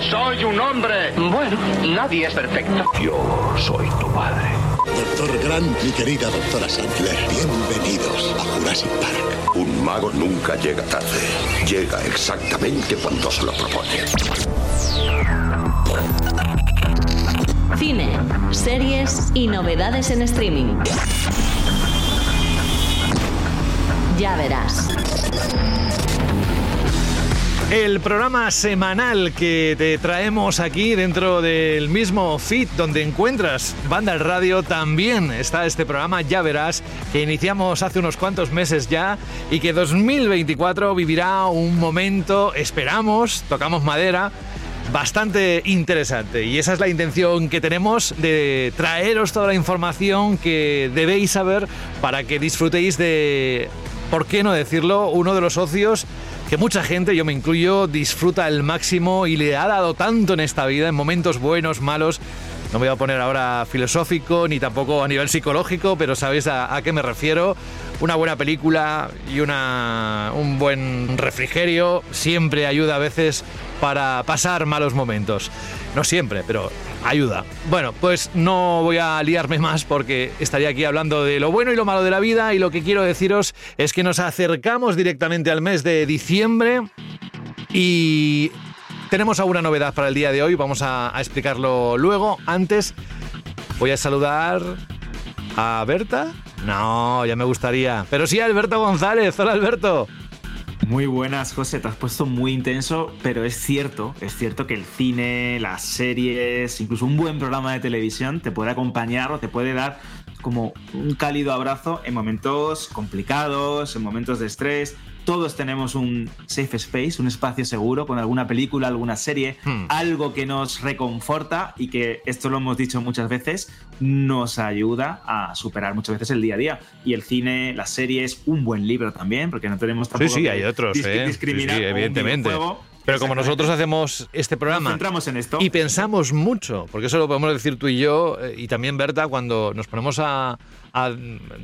Soy un hombre. Bueno, nadie es perfecto. Yo soy tu padre. Doctor Grant, mi querida doctora Sandler, bienvenidos a Jurassic Park. Un mago nunca llega tarde. Llega exactamente cuando se lo propone. Cine, series y novedades en streaming. Ya verás. El programa semanal que te traemos aquí dentro del mismo feed donde encuentras Banda al Radio también está este programa, ya verás, que iniciamos hace unos cuantos meses ya y que 2024 vivirá un momento, esperamos, tocamos madera, bastante interesante. Y esa es la intención que tenemos de traeros toda la información que debéis saber para que disfrutéis de, ¿por qué no decirlo?, uno de los socios que mucha gente, yo me incluyo, disfruta al máximo y le ha dado tanto en esta vida, en momentos buenos, malos. No me voy a poner ahora filosófico ni tampoco a nivel psicológico, pero sabéis a, a qué me refiero. Una buena película y una, un buen refrigerio siempre ayuda a veces para pasar malos momentos. No siempre, pero ayuda. Bueno, pues no voy a liarme más porque estaría aquí hablando de lo bueno y lo malo de la vida y lo que quiero deciros es que nos acercamos directamente al mes de diciembre y tenemos alguna novedad para el día de hoy, vamos a, explicarlo luego. Antes voy a saludar a Berta. No, ya me gustaría. Pero sí Alberto González. Hola Alberto. Muy buenas, José. Te has puesto muy intenso, pero es cierto, es cierto que el cine, las series, incluso un buen programa de televisión te puede acompañar o te puede dar como un cálido abrazo en momentos complicados, en momentos de estrés. Todos tenemos un safe space, un espacio seguro con alguna película, alguna serie, Hmm. algo que nos reconforta y que, esto lo hemos dicho muchas veces, nos ayuda a superar muchas veces el día a día. Y el cine, las series, un buen libro también, porque no tenemos Sí, tampoco sí, que hay otros, dis- ¿eh? Sí, discriminar sí, evidentemente. Pero como nosotros hacemos este programa centramos en esto. y pensamos mucho, porque eso lo podemos decir tú y yo, eh, y también Berta, cuando nos ponemos a, a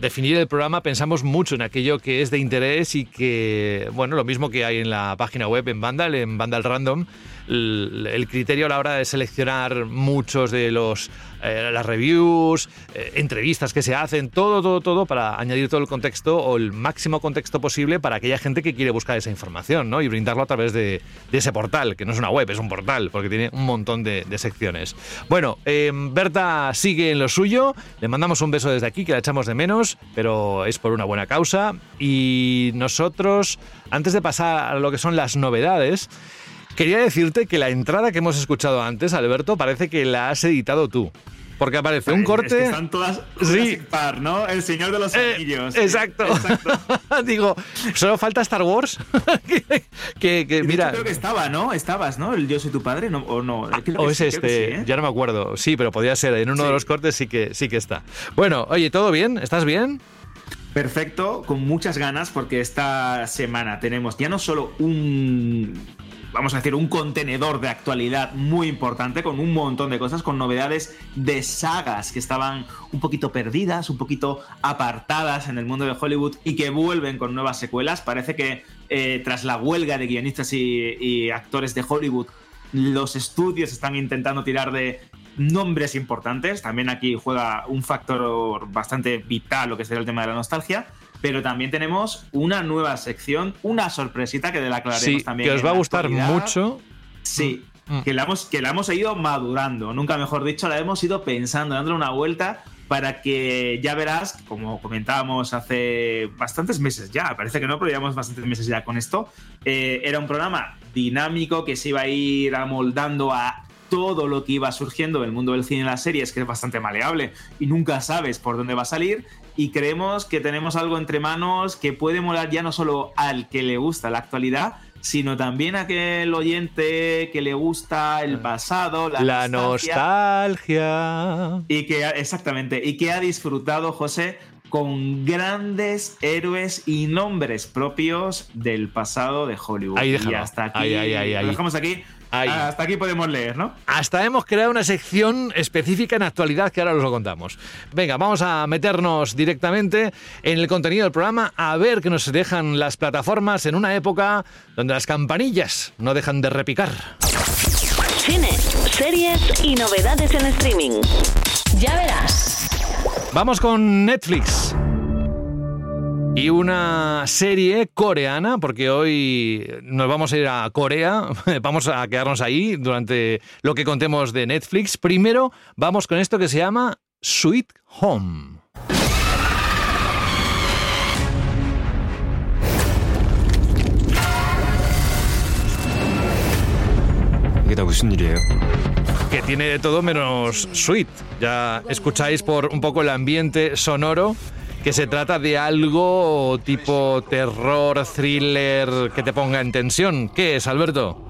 definir el programa, pensamos mucho en aquello que es de interés y que, bueno, lo mismo que hay en la página web, en Vandal, en Vandal Random, el, criterio a la hora de seleccionar muchos de los eh, las reviews, eh, entrevistas que se hacen, todo, todo, todo para añadir todo el contexto o el máximo contexto posible para aquella gente que quiere buscar esa información, ¿no? Y brindarlo a través de, ese portal, que no es una web, es un portal, porque tiene un montón de, secciones. Bueno, eh, Berta sigue en lo suyo, le mandamos un beso desde aquí, que la echamos de menos, pero es por una buena causa. Y nosotros, antes de pasar a lo que son las novedades, Quería decirte que la entrada que hemos escuchado antes, Alberto, parece que la has editado tú. Porque aparece un Es que corte. están todas Sí. ¿no? El Señor de los Eh, Anillos. exacto. Exacto. Digo, solo falta Star Wars. que, mira. hecho creo que estaba, ¿no? Estabas, ¿no? El Yo soy tu padre, ¿no? ¿O no? O es sí, este, sí, ¿eh? ya no me acuerdo. Sí, pero podría ser. En uno de los cortes sí que, sí que está. Bueno, oye, ¿todo bien? ¿Estás bien? Perfecto, con muchas ganas porque esta semana tenemos ya no solo un, vamos a decir, un contenedor de actualidad muy importante con un montón de cosas, con novedades de sagas que estaban un poquito perdidas, un poquito apartadas en el mundo de Hollywood y que vuelven con nuevas secuelas. Parece que eh, tras la huelga de guionistas y, y actores de Hollywood, los estudios están intentando tirar de nombres importantes. También aquí juega un factor bastante vital lo que sería el tema de la nostalgia. Pero también tenemos una nueva sección, una sorpresita que de la aclararemos Sí, también. que os va a gustar actualidad. mucho. Sí, Mm. que, la hemos, que la hemos ido madurando, nunca mejor dicho, la hemos ido pensando, dándole una vuelta para que ya verás, como comentábamos hace bastantes meses ya, parece que no, pero llevamos bastantes meses ya con esto, eh, era un programa dinámico que se iba a ir amoldando a todo lo que iba surgiendo del mundo del cine y las series, que es bastante maleable y nunca sabes por dónde va a salir. Y creemos que tenemos algo entre manos que puede molar ya no solo al que le gusta la actualidad, sino también a aquel oyente que le gusta el pasado, la, La nostalgia, nostalgia. y que ha- exactamente y que ha disfrutado José con grandes héroes y nombres propios del pasado de Hollywood. Ahí y hasta aquí Ahí, ahí, ahí, lo dejamos aquí. Ahí. Hasta aquí podemos leer, ¿no? Hasta hemos creado una sección específica en actualidad que ahora os lo contamos. Venga, vamos a meternos directamente en el contenido del programa a ver qué nos dejan las plataformas en una época donde las campanillas no dejan de repicar. Cine, series y novedades en streaming. Ya verás. Vamos con Netflix. Y una serie coreana, porque hoy nos vamos a ir a Corea, vamos a quedarnos ahí durante lo que contemos de Netflix. Primero vamos con esto que se llama Sweet Home. que tiene de todo menos sweet. Ya escucháis por un poco el ambiente sonoro que se trata de algo tipo terror, thriller que te ponga en tensión. ¿Qué es, Alberto?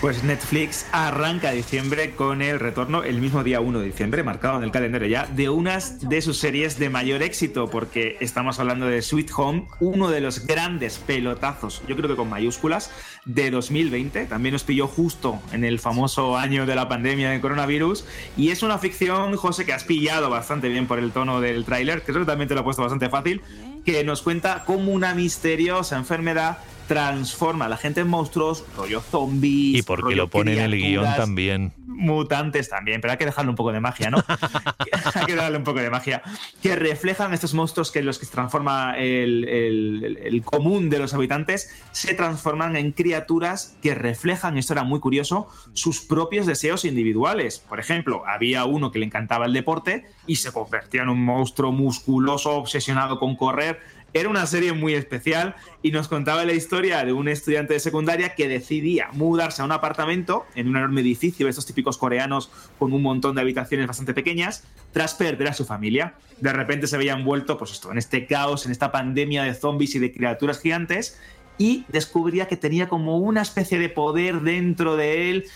Pues Netflix arranca diciembre con el retorno el mismo día 1 de diciembre, marcado en el calendario ya, de unas de sus series de mayor éxito, porque estamos hablando de Sweet Home, uno de los grandes pelotazos, yo creo que con mayúsculas, de 2020. También nos pilló justo en el famoso año de la pandemia del coronavirus. Y es una ficción, José, que has pillado bastante bien por el tono del tráiler, creo que también te lo he puesto bastante fácil, que nos cuenta cómo una misteriosa enfermedad transforma a la gente en monstruos, rollo zombies. Y porque lo pone en el guion también. Mutantes también, pero hay que dejarle un poco de magia, ¿no? hay que darle un poco de magia. Que reflejan estos monstruos que los que se transforma el, el, común de los habitantes, se transforman en criaturas que reflejan, esto era muy curioso, sus propios deseos individuales. Por ejemplo, había uno que le encantaba el deporte y se convertía en un monstruo musculoso, obsesionado con correr era una serie muy especial y nos contaba la historia de un estudiante de secundaria que decidía mudarse a un apartamento en un enorme edificio, estos típicos coreanos con un montón de habitaciones bastante pequeñas, tras perder a su familia. De repente se veía envuelto pues esto, en este caos, en esta pandemia de zombies y de criaturas gigantes y descubría que tenía como una especie de poder dentro de él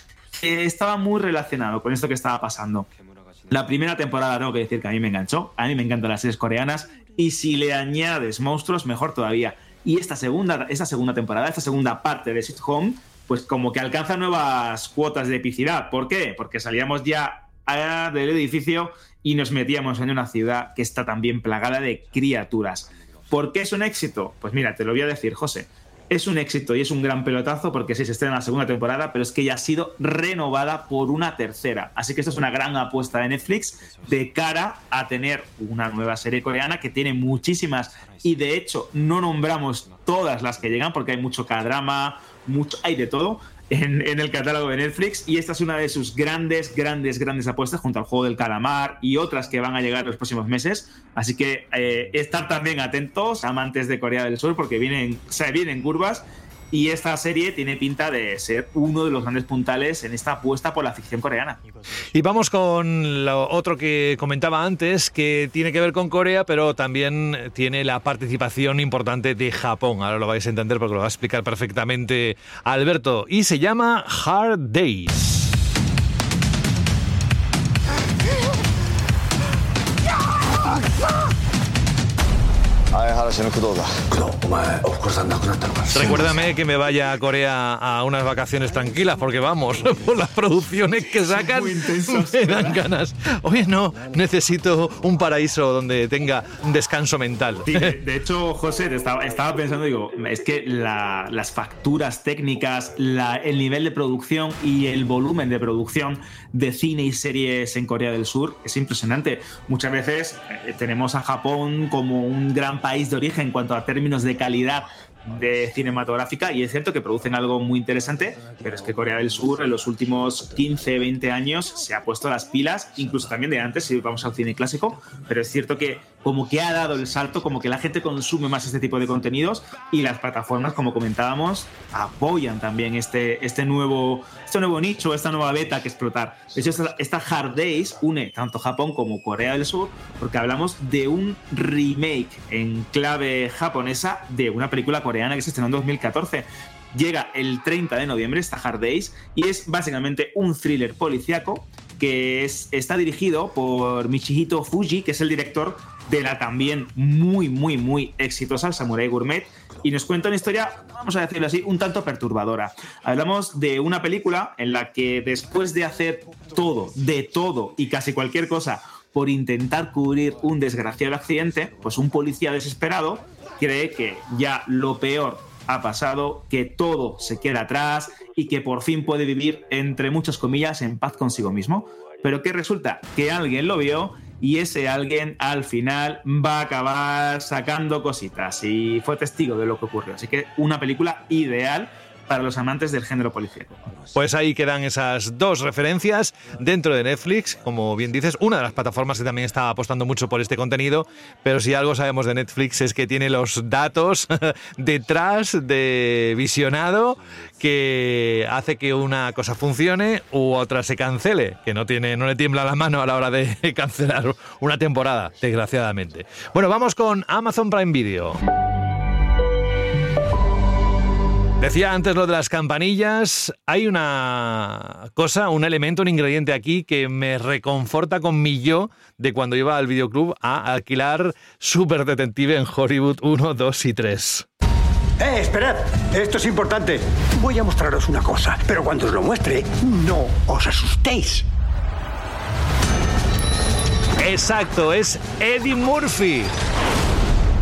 que estaba muy relacionado con esto que estaba pasando. La primera temporada tengo que decir que a mí me enganchó, a mí me encantan las series coreanas y si le añades monstruos, mejor todavía. Y esta segunda, esta segunda temporada, esta segunda parte de Sweet Home, pues como que alcanza nuevas cuotas de epicidad. ¿Por qué? Porque salíamos ya del edificio y nos metíamos en una ciudad que está también plagada de criaturas. ¿Por qué es un éxito? Pues mira, te lo voy a decir, José es un éxito y es un gran pelotazo porque sí se estrena la segunda temporada, pero es que ya ha sido renovada por una tercera. Así que esto es una gran apuesta de Netflix de cara a tener una nueva serie coreana que tiene muchísimas y de hecho no nombramos todas las que llegan porque hay mucho K-drama, mucho, hay de todo, en, el catálogo de Netflix y esta es una de sus grandes, grandes, grandes apuestas junto al juego del calamar y otras que van a llegar los próximos meses. Así que eh, estar también atentos, amantes de Corea del Sur, porque vienen, se vienen curvas y esta serie tiene pinta de ser uno de los grandes puntales en esta apuesta por la ficción coreana. Y vamos con lo otro que comentaba antes, que tiene que ver con Corea, pero también tiene la participación importante de Japón. Ahora lo vais a entender porque lo va a explicar perfectamente Alberto. Y se llama Hard Days. Recuérdame que me vaya a Corea a unas vacaciones tranquilas, porque vamos, por las producciones que sacan, me dan ganas. Oye, no, necesito un paraíso donde tenga un descanso mental. de, hecho, José, estaba, estaba, pensando, digo, es que las facturas técnicas, el nivel de producción y el volumen de producción de cine y series en Corea del Sur es impresionante. Muchas veces eh, tenemos a Japón como un gran país de origen en cuanto a términos de calidad de cinematográfica y es cierto que producen algo muy interesante, pero es que Corea del Sur en los últimos 15, 20 años se ha puesto las pilas, incluso también de antes si vamos al cine clásico, pero es cierto que como que ha dado el salto, como que la gente consume más este tipo de contenidos y las plataformas, como comentábamos, apoyan también este, este, nuevo, este nuevo nicho, esta nueva beta que explotar. De hecho, esta, Hard Days une tanto Japón como Corea del Sur porque hablamos de un remake en clave japonesa de una película coreana que se estrenó en 2014 llega el 30 de noviembre, esta Hard Days, y es básicamente un thriller policíaco que es, está dirigido por Michihito Fuji, que es el director de la también muy, muy, muy exitosa Samurai Gourmet. Y nos cuenta una historia, vamos a decirlo así, un tanto perturbadora. Hablamos de una película en la que después de hacer todo, de todo y casi cualquier cosa por intentar cubrir un desgraciado accidente, pues un policía desesperado cree que ya lo peor ha pasado, que todo se queda atrás y que por fin puede vivir, entre muchas comillas, en paz consigo mismo. Pero que resulta que alguien lo vio y ese alguien al final va a acabar sacando cositas y fue testigo de lo que ocurrió. Así que una película ideal para los amantes del género policíaco. Pues ahí quedan esas dos referencias dentro de Netflix, como bien dices, una de las plataformas que también está apostando mucho por este contenido, pero si algo sabemos de Netflix es que tiene los datos detrás de visionado que hace que una cosa funcione u otra se cancele, que no tiene no le tiembla la mano a la hora de cancelar una temporada, desgraciadamente. Bueno, vamos con Amazon Prime Video. Decía antes lo de las campanillas. Hay una cosa, un elemento, un ingrediente aquí que me reconforta con mi yo de cuando iba al videoclub a alquilar Super Detective en Hollywood 1, 2 y 3. ¡Eh, esperad! Esto es importante. Voy a mostraros una cosa, pero cuando os lo muestre, no os asustéis. Exacto, es Eddie Murphy.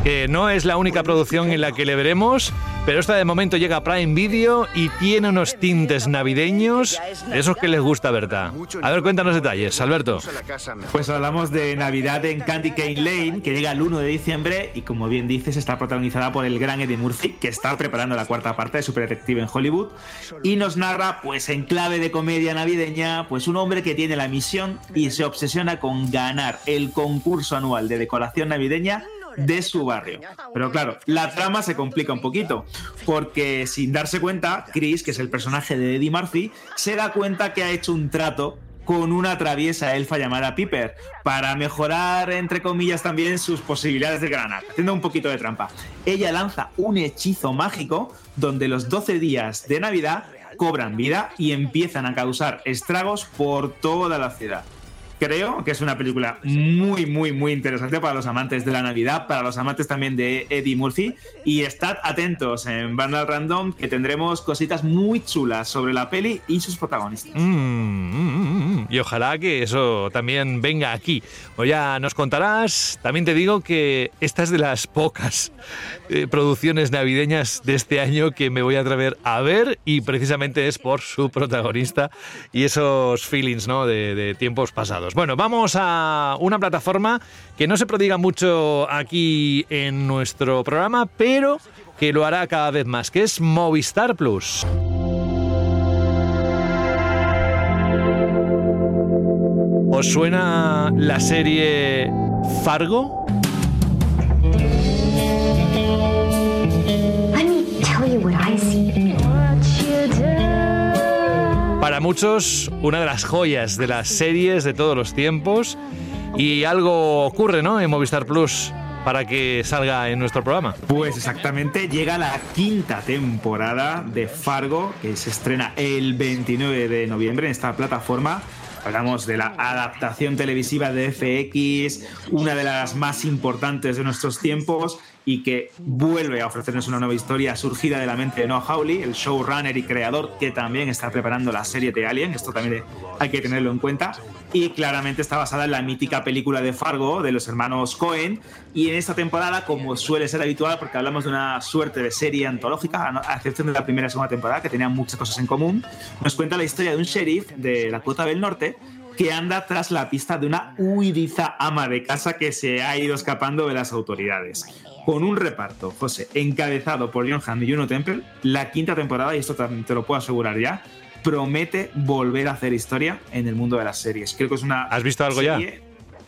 Que no es la única producción en la que le veremos, pero esta de momento llega a Prime Video y tiene unos tintes navideños, de esos que les gusta, Berta. A ver, cuéntanos detalles, Alberto. Pues hablamos de Navidad en Candy Cane Lane, que llega el 1 de diciembre y como bien dices, está protagonizada por el gran Eddie Murphy, que está preparando la cuarta parte de Super Detective en Hollywood, y nos narra, pues en clave de comedia navideña, pues un hombre que tiene la misión y se obsesiona con ganar el concurso anual de decoración navideña de su barrio. Pero claro, la trama se complica un poquito, porque sin darse cuenta, Chris, que es el personaje de Eddie Murphy, se da cuenta que ha hecho un trato con una traviesa elfa llamada Piper para mejorar, entre comillas, también sus posibilidades de ganar, haciendo un poquito de trampa. Ella lanza un hechizo mágico donde los 12 días de Navidad cobran vida y empiezan a causar estragos por toda la ciudad. Creo que es una película muy, muy, muy interesante para los amantes de la Navidad, para los amantes también de Eddie Murphy. Y estad atentos en Vandal Random que tendremos cositas muy chulas sobre la peli y sus protagonistas. Mm, mm, mm, y ojalá que eso también venga aquí. O ya nos contarás. También te digo que esta es de las pocas eh, producciones navideñas de este año que me voy a atrever a ver y precisamente es por su protagonista y esos feelings ¿no? de, de tiempos pasados. Bueno, vamos a una plataforma que no se prodiga mucho aquí en nuestro programa, pero que lo hará cada vez más, que es Movistar Plus. ¿Os suena la serie Fargo? Para muchos, una de las joyas de las series de todos los tiempos. Y algo ocurre, ¿no? En Movistar Plus para que salga en nuestro programa. Pues exactamente, llega la quinta temporada de Fargo, que se estrena el 29 de noviembre en esta plataforma. Hablamos de la adaptación televisiva de FX, una de las más importantes de nuestros tiempos y que vuelve a ofrecernos una nueva historia surgida de la mente de Noah Hawley, el showrunner y creador que también está preparando la serie de Alien, esto también hay que tenerlo en cuenta, y claramente está basada en la mítica película de Fargo de los hermanos Cohen, y en esta temporada, como suele ser habitual, porque hablamos de una suerte de serie antológica, a excepción de la primera y segunda temporada, que tenían muchas cosas en común, nos cuenta la historia de un sheriff de la Cota del Norte, que anda tras la pista de una huidiza ama de casa que se ha ido escapando de las autoridades. Con un reparto, José, encabezado por John Hamm y Juno Temple, la quinta temporada, y esto te lo puedo asegurar ya, promete volver a hacer historia en el mundo de las series. Creo que es una. ¿Has visto algo ya?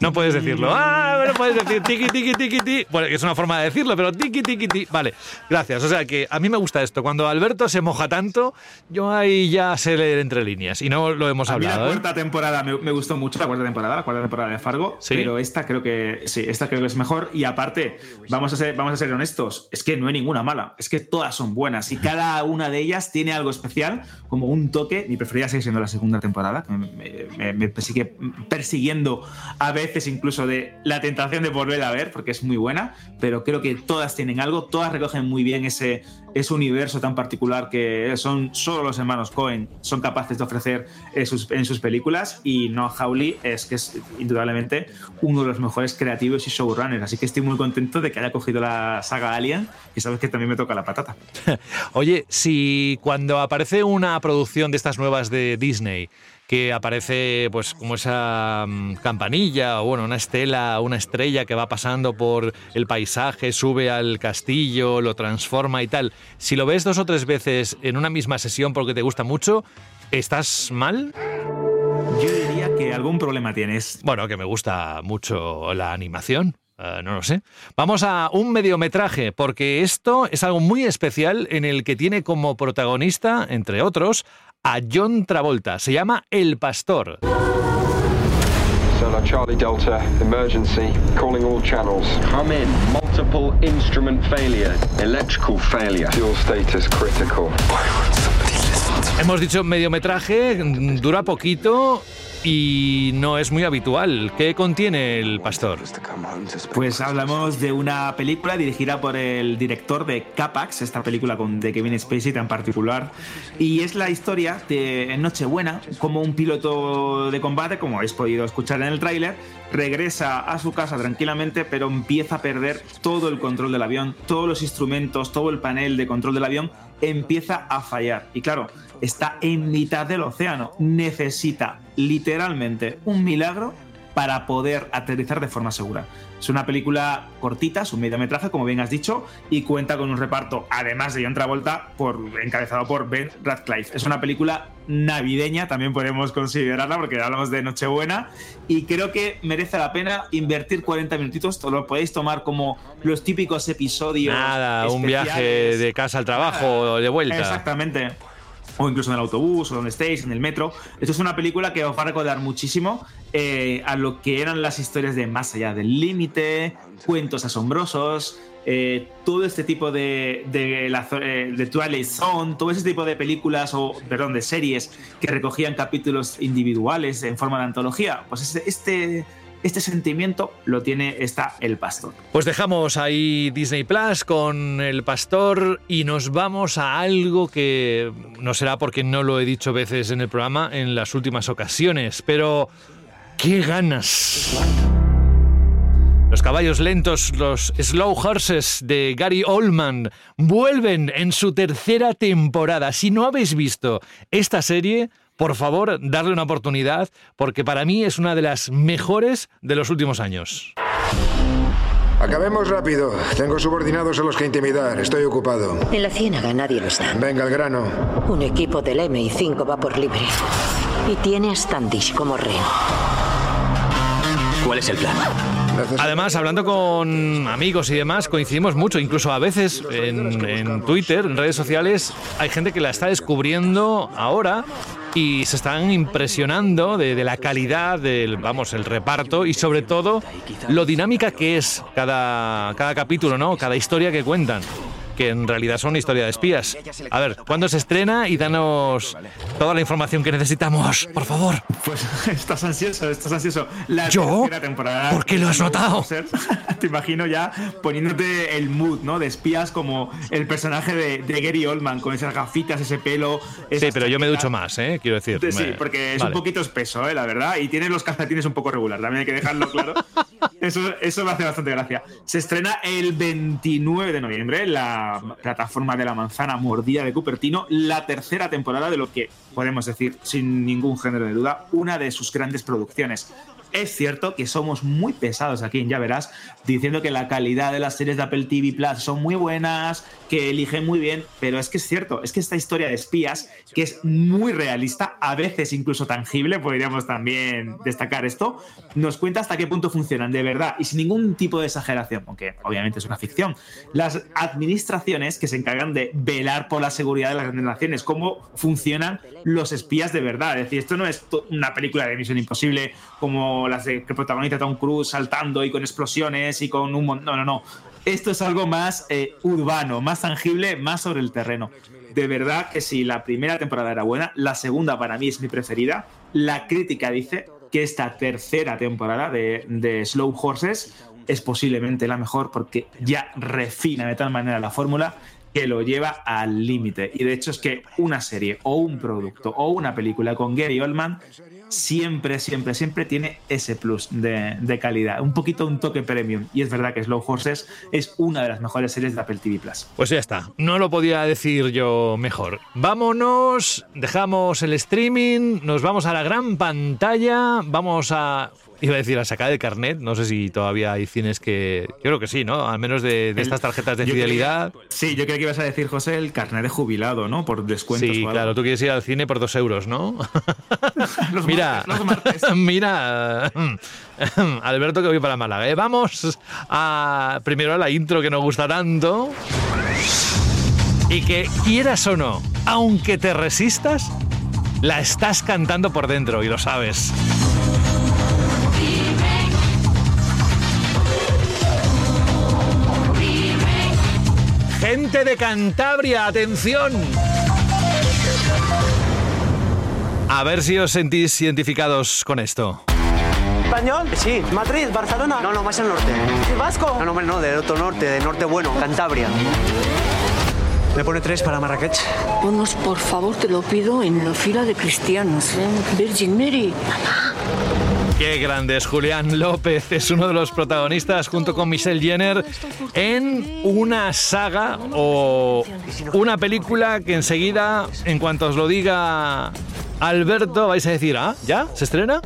No puedes decirlo. Ah, no puedes decir tiki, tiki, tiki, tiki. Bueno, es una forma de decirlo, pero tiki, tiki, tiki. Vale, gracias. O sea que a mí me gusta esto. Cuando Alberto se moja tanto, yo ahí ya sé leer entre líneas. Y no lo hemos a hablado. Mí la ¿eh? cuarta temporada me, me, gustó mucho, la cuarta temporada, la cuarta temporada de Fargo. ¿Sí? Pero esta creo que sí, esta creo que es mejor. Y aparte, vamos a ser, vamos a ser honestos, es que no hay ninguna mala. Es que todas son buenas. Y cada una de ellas tiene algo especial, como un toque. Mi preferida sigue siendo la segunda temporada, me, me, me sigue persiguiendo a veces incluso de la tentación de volver a ver, porque es muy buena, pero creo que todas tienen algo, todas recogen muy bien ese, ese universo tan particular que son solo los hermanos Cohen son capaces de ofrecer en sus, en sus películas y Noah Hawley es que es indudablemente uno de los mejores creativos y showrunners, así que estoy muy contento de que haya cogido la saga Alien, y sabes que también me toca la patata. Oye, si cuando aparece una producción de estas nuevas de Disney, que aparece pues como esa mm, campanilla o bueno, una estela, una estrella que va pasando por el paisaje, sube al castillo, lo transforma y tal. Si lo ves dos o tres veces en una misma sesión porque te gusta mucho, ¿estás mal? Yo diría que algún problema tienes. Bueno, que me gusta mucho la animación. Uh, no lo sé. Vamos a un mediometraje, porque esto es algo muy especial en el que tiene como protagonista, entre otros, a John Travolta. Se llama El Pastor. Solar Charlie Delta, emergency, calling all channels. Come in. Multiple instrument failure. Electrical failure. Fuel status critical. Hemos dicho mediometraje, dura poquito y no es muy habitual. ¿Qué contiene El Pastor? Pues hablamos de una película dirigida por el director de Capax, esta película con de Kevin Spacey tan particular, y es la historia de Nochebuena, como un piloto de combate, como habéis podido escuchar en el tráiler, regresa a su casa tranquilamente, pero empieza a perder todo el control del avión, todos los instrumentos, todo el panel de control del avión empieza a fallar. Y claro, está en mitad del océano. Necesita literalmente un milagro para poder aterrizar de forma segura. Es una película cortita, es un mediometraje, como bien has dicho, y cuenta con un reparto, además de John Travolta, por, encabezado por Ben Radcliffe. Es una película navideña, también podemos considerarla, porque hablamos de Nochebuena, y creo que merece la pena invertir 40 minutitos. Lo podéis tomar como los típicos episodios. Nada, un viaje de casa al trabajo de vuelta. Exactamente o incluso en el autobús o donde estéis, en el metro. Esto es una película que os va a recordar muchísimo eh, a lo que eran las historias de Más allá del límite, cuentos asombrosos, eh, todo este tipo de, de, la, eh, de Twilight Zone, todo ese tipo de películas o, perdón, de series que recogían capítulos individuales en forma de antología. Pues este, este este sentimiento lo tiene esta El Pastor. Pues dejamos ahí Disney Plus con El Pastor y nos vamos a algo que no será porque no lo he dicho veces en el programa en las últimas ocasiones, pero qué ganas. Los caballos lentos, los slow horses de Gary Oldman, vuelven en su tercera temporada. Si no habéis visto esta serie, por favor, darle una oportunidad, porque para mí es una de las mejores de los últimos años. Acabemos rápido. Tengo subordinados a los que intimidar. Estoy ocupado. En la ciénaga nadie lo está. Venga al grano. Un equipo del MI5 va por libre. Y tiene a Standish como rehén. ¿Cuál es el plan? Además, hablando con amigos y demás, coincidimos mucho. Incluso a veces en, en, Twitter, en redes sociales, hay gente que la está descubriendo ahora y se están impresionando de, de, la calidad del, vamos, el reparto y sobre todo lo dinámica que es cada, cada capítulo, ¿no? Cada historia que cuentan que en realidad son historia de espías. A ver, ¿cuándo se estrena? Y danos toda la información que necesitamos, por favor. Pues estás ansioso, estás ansioso. La ¿Yo? temporada. ¿Por qué lo has notado? Te imagino ya poniéndote el mood, ¿no? De espías como el personaje de, de Gary Oldman, con esas gafitas, ese pelo. Sí, pero yo me ducho más, ¿eh? Quiero decir. Sí, me... porque es vale. un poquito espeso, ¿eh? La verdad. Y tiene los calcetines un poco regular, también hay que dejarlo claro. eso, eso me hace bastante gracia. Se estrena el 29 de noviembre, la plataforma de la manzana mordida de Cupertino, la tercera temporada de lo que podemos decir sin ningún género de duda, una de sus grandes producciones. Es cierto que somos muy pesados aquí Ya Verás, diciendo que la calidad de las series de Apple TV Plus son muy buenas, que eligen muy bien, pero es que es cierto, es que esta historia de espías, que es muy realista, a veces incluso tangible, podríamos también destacar esto, nos cuenta hasta qué punto funcionan de verdad y sin ningún tipo de exageración, aunque obviamente es una ficción. Las administraciones que se encargan de velar por la seguridad de las naciones, cómo funcionan los espías de verdad. Es decir, esto no es una película de Misión Imposible como las de, que protagoniza Tom Cruise saltando y con explosiones y con un montón. No, no, no. Esto es algo más eh, urbano, más tangible, más sobre el terreno. De verdad que si la primera temporada era buena, la segunda para mí es mi preferida. La crítica dice que esta tercera temporada de, de Slow Horses es posiblemente la mejor porque ya refina de tal manera la fórmula que lo lleva al límite. Y de hecho es que una serie o un producto o una película con Gary Oldman siempre, siempre, siempre tiene ese plus de, de calidad. Un poquito un toque premium. Y es verdad que Slow Horses es una de las mejores series de Apple TV Plus. Pues ya está, no lo podía decir yo mejor. Vámonos, dejamos el streaming, nos vamos a la gran pantalla, vamos a Iba a decir a sacar el carnet, no sé si todavía hay cines que. Yo creo que sí, ¿no? Al menos de, de estas tarjetas de fidelidad. creía- sí, yo creo que ibas a decir, José, el carnet de jubilado, ¿no? Por descuentos. Sí, claro, tú quieres ir al cine por dos euros, ¿no? Los mira, martes, los mira, Alberto que voy para Málaga. ¿eh? Vamos a primero a la intro que nos gusta tanto y que quieras o no, aunque te resistas, la estás cantando por dentro y lo sabes. Gente de Cantabria, atención. A ver si os sentís identificados con esto. ¿Español? Sí. ¿Madrid? ¿Barcelona? No, no, más al norte. ¿Y vasco? No, no, hombre, no, del otro norte, del norte bueno, Cantabria. Me pone tres para Marrakech. Ponos, por favor, te lo pido, en la fila de cristianos. ¿eh? Virgin Mary. Qué grande es Julián López, es uno de los protagonistas junto con Michelle Jenner en una saga o una película que enseguida, en cuanto os lo diga Alberto, vais a decir, ah, ¿ya? ¿Se estrena?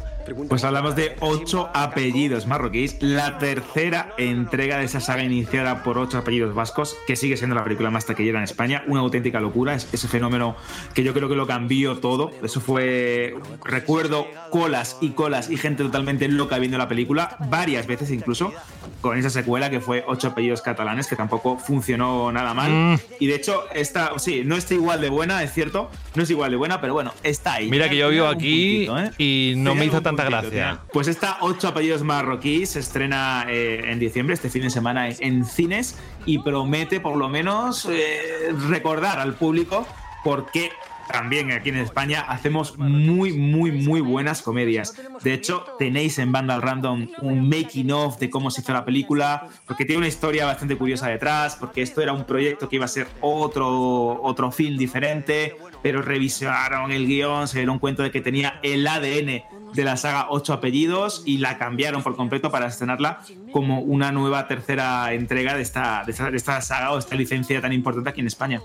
Pues hablamos de ocho apellidos marroquíes, la tercera entrega de esa saga iniciada por ocho apellidos vascos, que sigue siendo la película más taquillera en España, una auténtica locura, es ese fenómeno que yo creo que lo cambió todo, eso fue, recuerdo, colas y colas y gente totalmente loca viendo la película, varias veces incluso, con esa secuela que fue ocho apellidos catalanes, que tampoco funcionó nada mal, Mm. y de hecho, esta, sí, no está igual de buena, es cierto, no es igual de buena, pero bueno, está ahí. Mira que yo vivo aquí ¿eh? y no me hizo algún tanta gracia. tenía. Pues esta ocho apellidos marroquíes se estrena eh, en diciembre, este fin de semana en, cines, y promete por lo menos eh, recordar al público por qué también aquí en España hacemos muy, muy, muy buenas comedias. De hecho, tenéis en Vandal Random un making of de cómo se hizo la película, porque tiene una historia bastante curiosa detrás, porque esto era un proyecto que iba a ser otro, otro film diferente, pero revisaron el guion, se dieron cuenta de que tenía el ADN de la saga Ocho Apellidos y la cambiaron por completo para estrenarla como una nueva tercera entrega de esta, de esta, de esta saga o esta licencia tan importante aquí en España.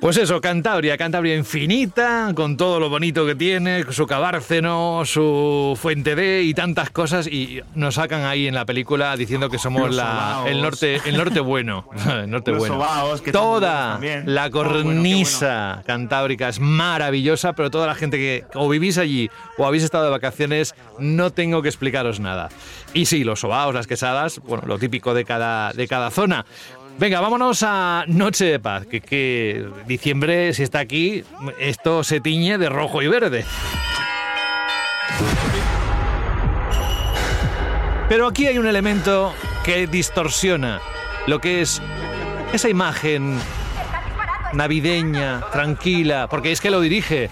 Pues eso, Cantabria, Cantabria infinita, con todo lo bonito que tiene, su cabárceno, su fuente de y tantas cosas, y nos sacan ahí en la película diciendo que somos la, el norte, el norte bueno, el norte bueno. sobaos, toda la Oh, bueno, cornisa cantábrica es maravillosa, pero toda la gente que o vivís allí o habéis estado de vacaciones, no tengo que explicaros nada. Y sí, los sobaos, las quesadas, bueno, lo típico de cada, de cada zona. Venga, vámonos a Noche de Paz, que, diciembre, si está aquí, esto se tiñe de rojo y verde. Pero aquí hay un elemento que distorsiona lo que es esa imagen navideña, tranquila, porque es que lo dirige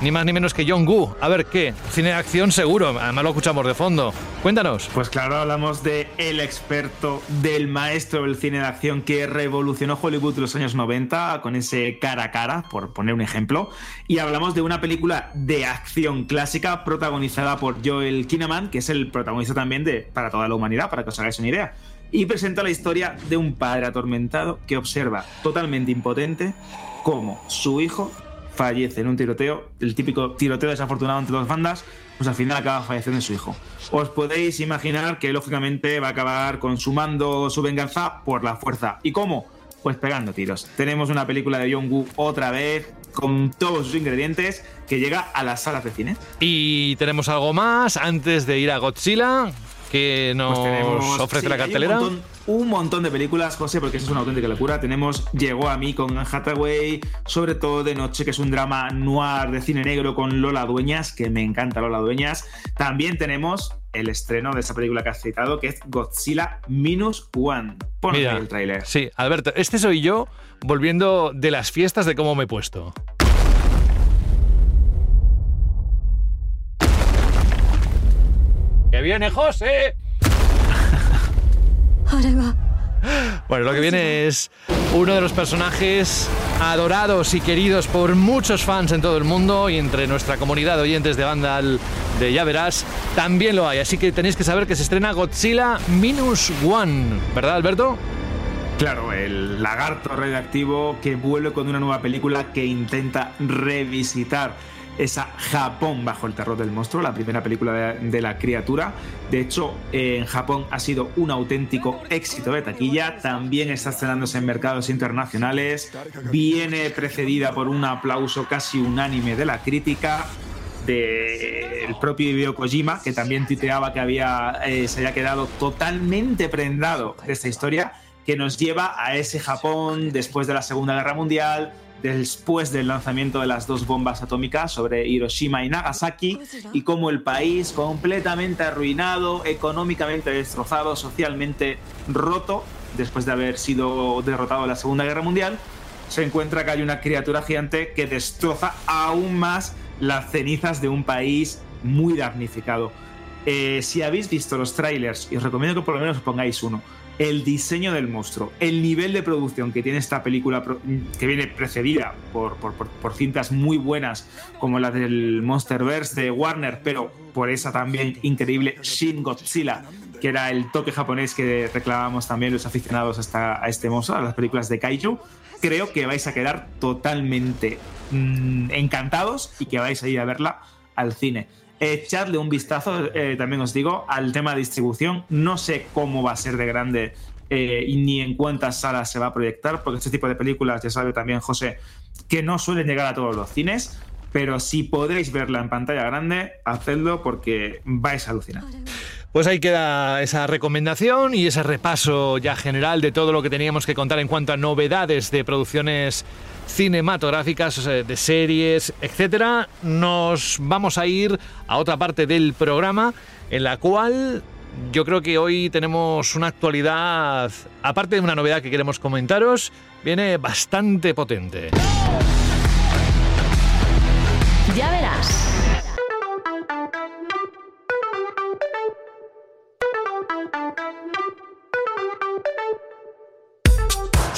ni más ni menos que John Gu. A ver, ¿qué? Cine de acción seguro, además lo escuchamos de fondo. Cuéntanos. Pues claro, hablamos de el experto, del maestro del cine de acción que revolucionó Hollywood en los años 90 con ese cara a cara, por poner un ejemplo. Y hablamos de una película de acción clásica protagonizada por Joel Kinnaman, que es el protagonista también de Para toda la humanidad, para que os hagáis una idea. Y presenta la historia de un padre atormentado que observa totalmente impotente cómo su hijo fallece en un tiroteo, el típico tiroteo desafortunado entre dos bandas, pues al final acaba falleciendo en su hijo. Os podéis imaginar que lógicamente va a acabar consumando su venganza por la fuerza. ¿Y cómo? Pues pegando tiros. Tenemos una película de John Woo otra vez, con todos sus ingredientes, que llega a las salas de cine. Y tenemos algo más antes de ir a Godzilla que nos Pues tenemos- ofrece sí, la cartelera. Un montón, un montón de películas, José, porque eso es una auténtica locura. Tenemos Llegó a mí con Anne Hathaway, sobre todo de noche, que es un drama noir de cine negro con Lola Dueñas, que me encanta Lola Dueñas. También tenemos el estreno de esa película que has citado, que es Godzilla Minus One. Ponme Mira, el tráiler. Sí, Alberto, este soy yo volviendo de las fiestas de cómo me he puesto. ¡Que viene José! Bueno, lo que viene es uno de los personajes adorados y queridos por muchos fans en todo el mundo y entre nuestra comunidad de oyentes de Vandal de Ya Verás también lo hay. Así que tenéis que saber que se estrena Godzilla Minus One, ¿verdad Alberto? Claro, el lagarto radioactivo que vuelve con una nueva película que intenta revisitar esa Japón bajo el terror del monstruo, la primera película de, la criatura. De hecho, en Japón ha sido un auténtico éxito de taquilla. También está estrenándose en mercados internacionales. Viene precedida por un aplauso casi unánime de la crítica del propio Hideo Kojima, que también tuiteaba que había, eh, se había quedado totalmente prendado de esta historia, que nos lleva a ese Japón después de la Segunda Guerra Mundial, después del lanzamiento de las dos bombas atómicas sobre Hiroshima y Nagasaki y cómo el país completamente arruinado, económicamente destrozado, socialmente roto, después de haber sido derrotado en la Segunda Guerra Mundial, se encuentra que hay una criatura gigante que destroza aún más las cenizas de un país muy damnificado. Eh, si habéis visto los trailers, y os recomiendo que por lo menos os pongáis uno, el diseño del monstruo, el nivel de producción que tiene esta película, que viene precedida por, cintas muy buenas como la del Monsterverse de Warner, pero por esa también increíble Shin Godzilla, que era el toque japonés que reclamábamos también los aficionados hasta a este monstruo, a las películas de Kaiju. Creo que vais a quedar totalmente mm, encantados y que vais a ir a verla al cine echadle un vistazo, eh, también os digo, al tema de distribución. No sé cómo va a ser de grande eh, y ni en cuántas salas se va a proyectar, porque este tipo de películas, ya sabe también José, que no suelen llegar a todos los cines, pero si podréis verla en pantalla grande, hacedlo porque vais a alucinar. Pues ahí queda esa recomendación y ese repaso ya general de todo lo que teníamos que contar en cuanto a novedades de producciones cinematográficas, de series, etcétera, nos vamos a ir a otra parte del programa en la cual yo creo que hoy tenemos una actualidad, aparte de una novedad que queremos comentaros, viene bastante potente.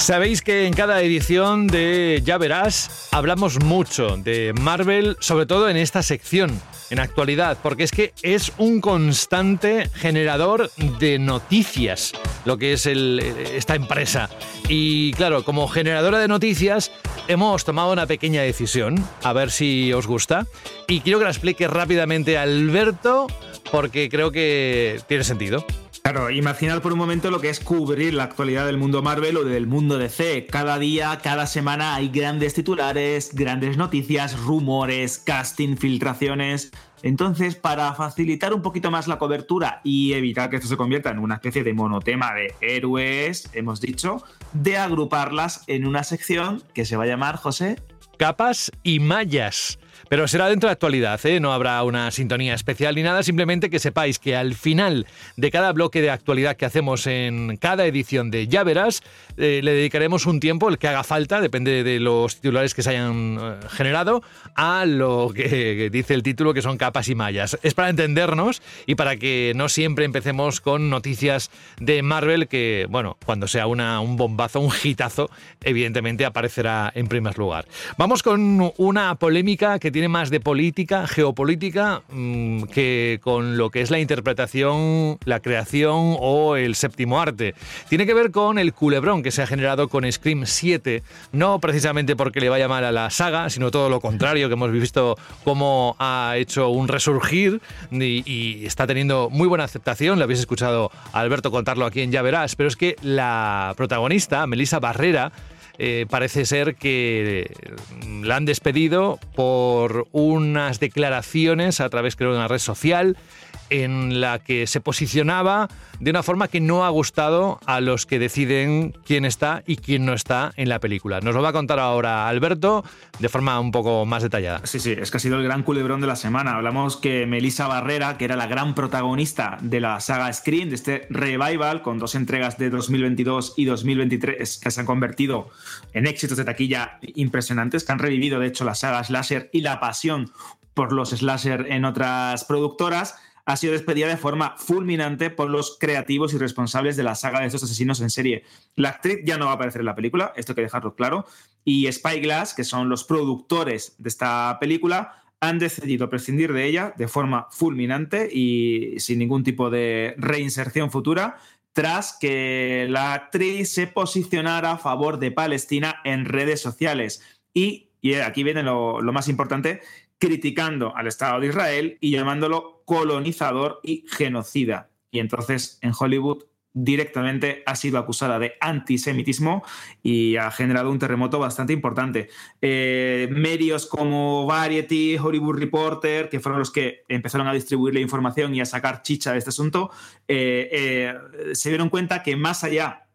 Sabéis que en cada edición de Ya Verás hablamos mucho de Marvel, sobre todo en esta sección, en actualidad, porque es que es un constante generador de noticias, lo que es esta empresa. Y claro, como generadora de noticias, hemos tomado una pequeña decisión, a ver si os gusta. Y quiero que la explique rápidamente Alberto, porque creo que tiene sentido. Claro, imaginar por un momento lo que es cubrir la actualidad del mundo Marvel o del mundo DC. Cada día, cada semana hay grandes titulares, grandes noticias, rumores, casting, filtraciones. Entonces, para facilitar un poquito más la cobertura y evitar que esto se convierta en una especie de monotema de héroes, hemos dicho, de agruparlas en una sección que se va a llamar, José. Capas y mallas. Pero será dentro de actualidad, ¿eh? no habrá una sintonía especial ni nada, simplemente que sepáis que al final de cada bloque de actualidad que hacemos en cada edición de Ya Verás, eh, le dedicaremos un tiempo, el que haga falta, depende de los titulares que se hayan eh, generado, a lo que, dice el título, que son capas y mallas. Es para entendernos y para que no siempre empecemos con noticias de Marvel, que, bueno, cuando sea un bombazo, un hitazo, evidentemente aparecerá en primer lugar. Vamos con una polémica que tiene tiene más de política, geopolítica, mm, que con lo que es la interpretación, la creación o el séptimo arte. Tiene que ver con el culebrón que se ha generado con Scream 7, no precisamente porque le vaya mal a la saga, sino todo lo contrario, que hemos visto cómo ha hecho un resurgir y, está teniendo muy buena aceptación. Lo habéis escuchado a Alberto contarlo aquí en Ya Verás, pero es que la protagonista, Melissa Barrera, eh, parece ser que la han despedido por unas declaraciones a través, creo, de una red social en la que se posicionaba de una forma que no ha gustado a los que deciden quién está y quién no está en la película. Nos lo va a contar ahora Alberto de forma un poco más detallada. Sí, sí, es que ha sido el gran culebrón de la semana. Hablamos que Melissa Barrera, que era la gran protagonista de la saga Scream, de este revival con dos entregas de 2022 y 2023 que se han convertido en éxitos de taquilla impresionantes, que han revivido de hecho la saga Slasher y la pasión por los slasher en otras productoras, ha sido despedida de forma fulminante por los creativos y responsables de la saga de estos asesinos en serie. La actriz ya no va a aparecer en la película, esto hay que dejarlo claro, y Spyglass, que son los productores de esta película, han decidido prescindir de ella de forma fulminante y sin ningún tipo de reinserción futura tras que la actriz se posicionara a favor de Palestina en redes sociales. Y, aquí viene lo, lo más importante, criticando al Estado de Israel y llamándolo colonizador y genocida. Y entonces en Hollywood directamente ha sido acusada de antisemitismo y ha generado un terremoto bastante importante. Eh, medios como Variety, Hollywood Reporter, que fueron los que empezaron a distribuir la información y a sacar chicha de este asunto, eh, eh, se dieron cuenta que más allá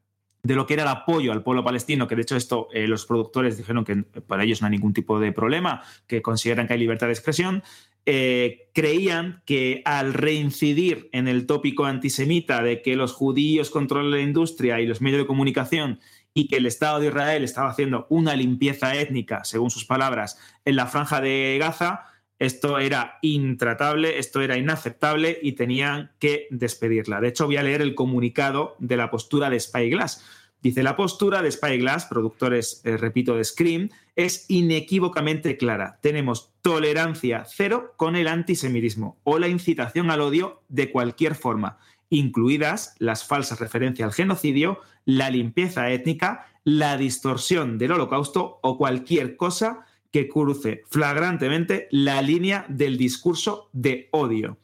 de lo que era el apoyo al pueblo palestino, que de hecho esto los productores dijeron que para ellos no hay ningún tipo de problema, que consideran que hay libertad de expresión, eh, creían que al reincidir en el tópico antisemita de que los judíos controlan la industria y los medios de comunicación y que el Estado de Israel estaba haciendo una limpieza étnica, según sus palabras, en la franja de Gaza, esto era intratable, esto era inaceptable y tenían que despedirla. De hecho, voy a leer el comunicado de la postura de Spyglass Dice, la postura de Spyglass, productores, eh, repito, de Scream, es inequívocamente clara. Tenemos tolerancia cero con el antisemitismo o la incitación al odio de cualquier forma, incluidas las falsas referencias al genocidio, la limpieza étnica, la distorsión del holocausto o cualquier cosa que cruce flagrantemente la línea del discurso de odio.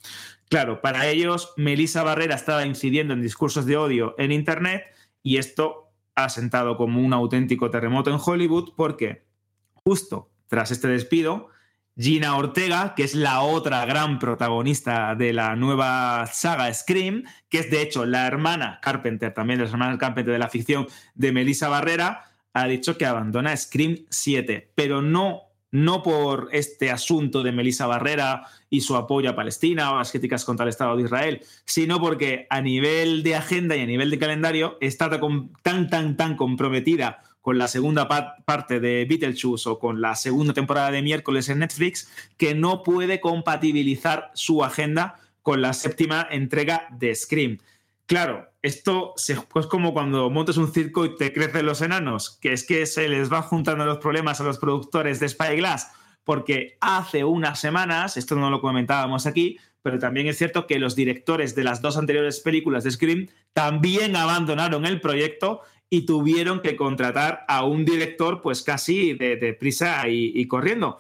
Claro, para ellos, Melissa Barrera estaba incidiendo en discursos de odio en Internet y esto ha sentado como un auténtico terremoto en Hollywood porque justo tras este despido, Gina Ortega, que es la otra gran protagonista de la nueva saga Scream, que es de hecho la hermana Carpenter, también de las hermanas Carpenter de la ficción de Melissa Barrera, ha dicho que abandona Scream 7, pero no no por este asunto de Melissa Barrera y su apoyo a Palestina o las críticas contra el Estado de Israel, sino porque a nivel de agenda y a nivel de calendario está tan, tan, tan comprometida con la segunda parte de Beetlejuice o con la segunda temporada de miércoles en Netflix que no puede compatibilizar su agenda con la séptima entrega de Scream. Claro, esto es como cuando montas un circo y te crecen los enanos, que es que se les va juntando los problemas a los productores de Spyglass, porque hace unas semanas, esto no lo comentábamos aquí, pero también es cierto que los directores de las dos anteriores películas de Scream también abandonaron el proyecto y tuvieron que contratar a un director pues casi de, prisa y, corriendo.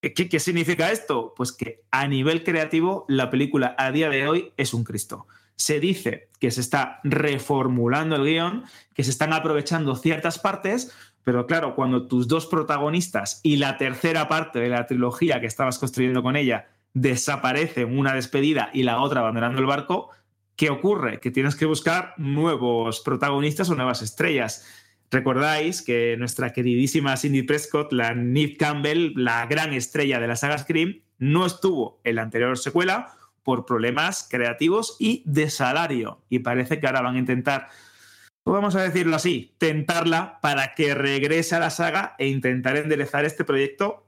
¿Qué significa esto? Pues que a nivel creativo la película a día de hoy es un Cristo se dice que se está reformulando el guion, que se están aprovechando ciertas partes, pero claro, cuando tus dos protagonistas y la tercera parte de la trilogía que estabas construyendo con ella desaparecen, una despedida y la otra abandonando el barco, ¿qué ocurre? Que tienes que buscar nuevos protagonistas o nuevas estrellas. Recordáis que nuestra queridísima Cindy Prescott, la Neve Campbell, la gran estrella de la saga Scream, no estuvo en la anterior secuela por problemas creativos y de salario. Y parece que ahora van a intentar, vamos a decirlo así, tentarla para que regrese a la saga e intentar enderezar este proyecto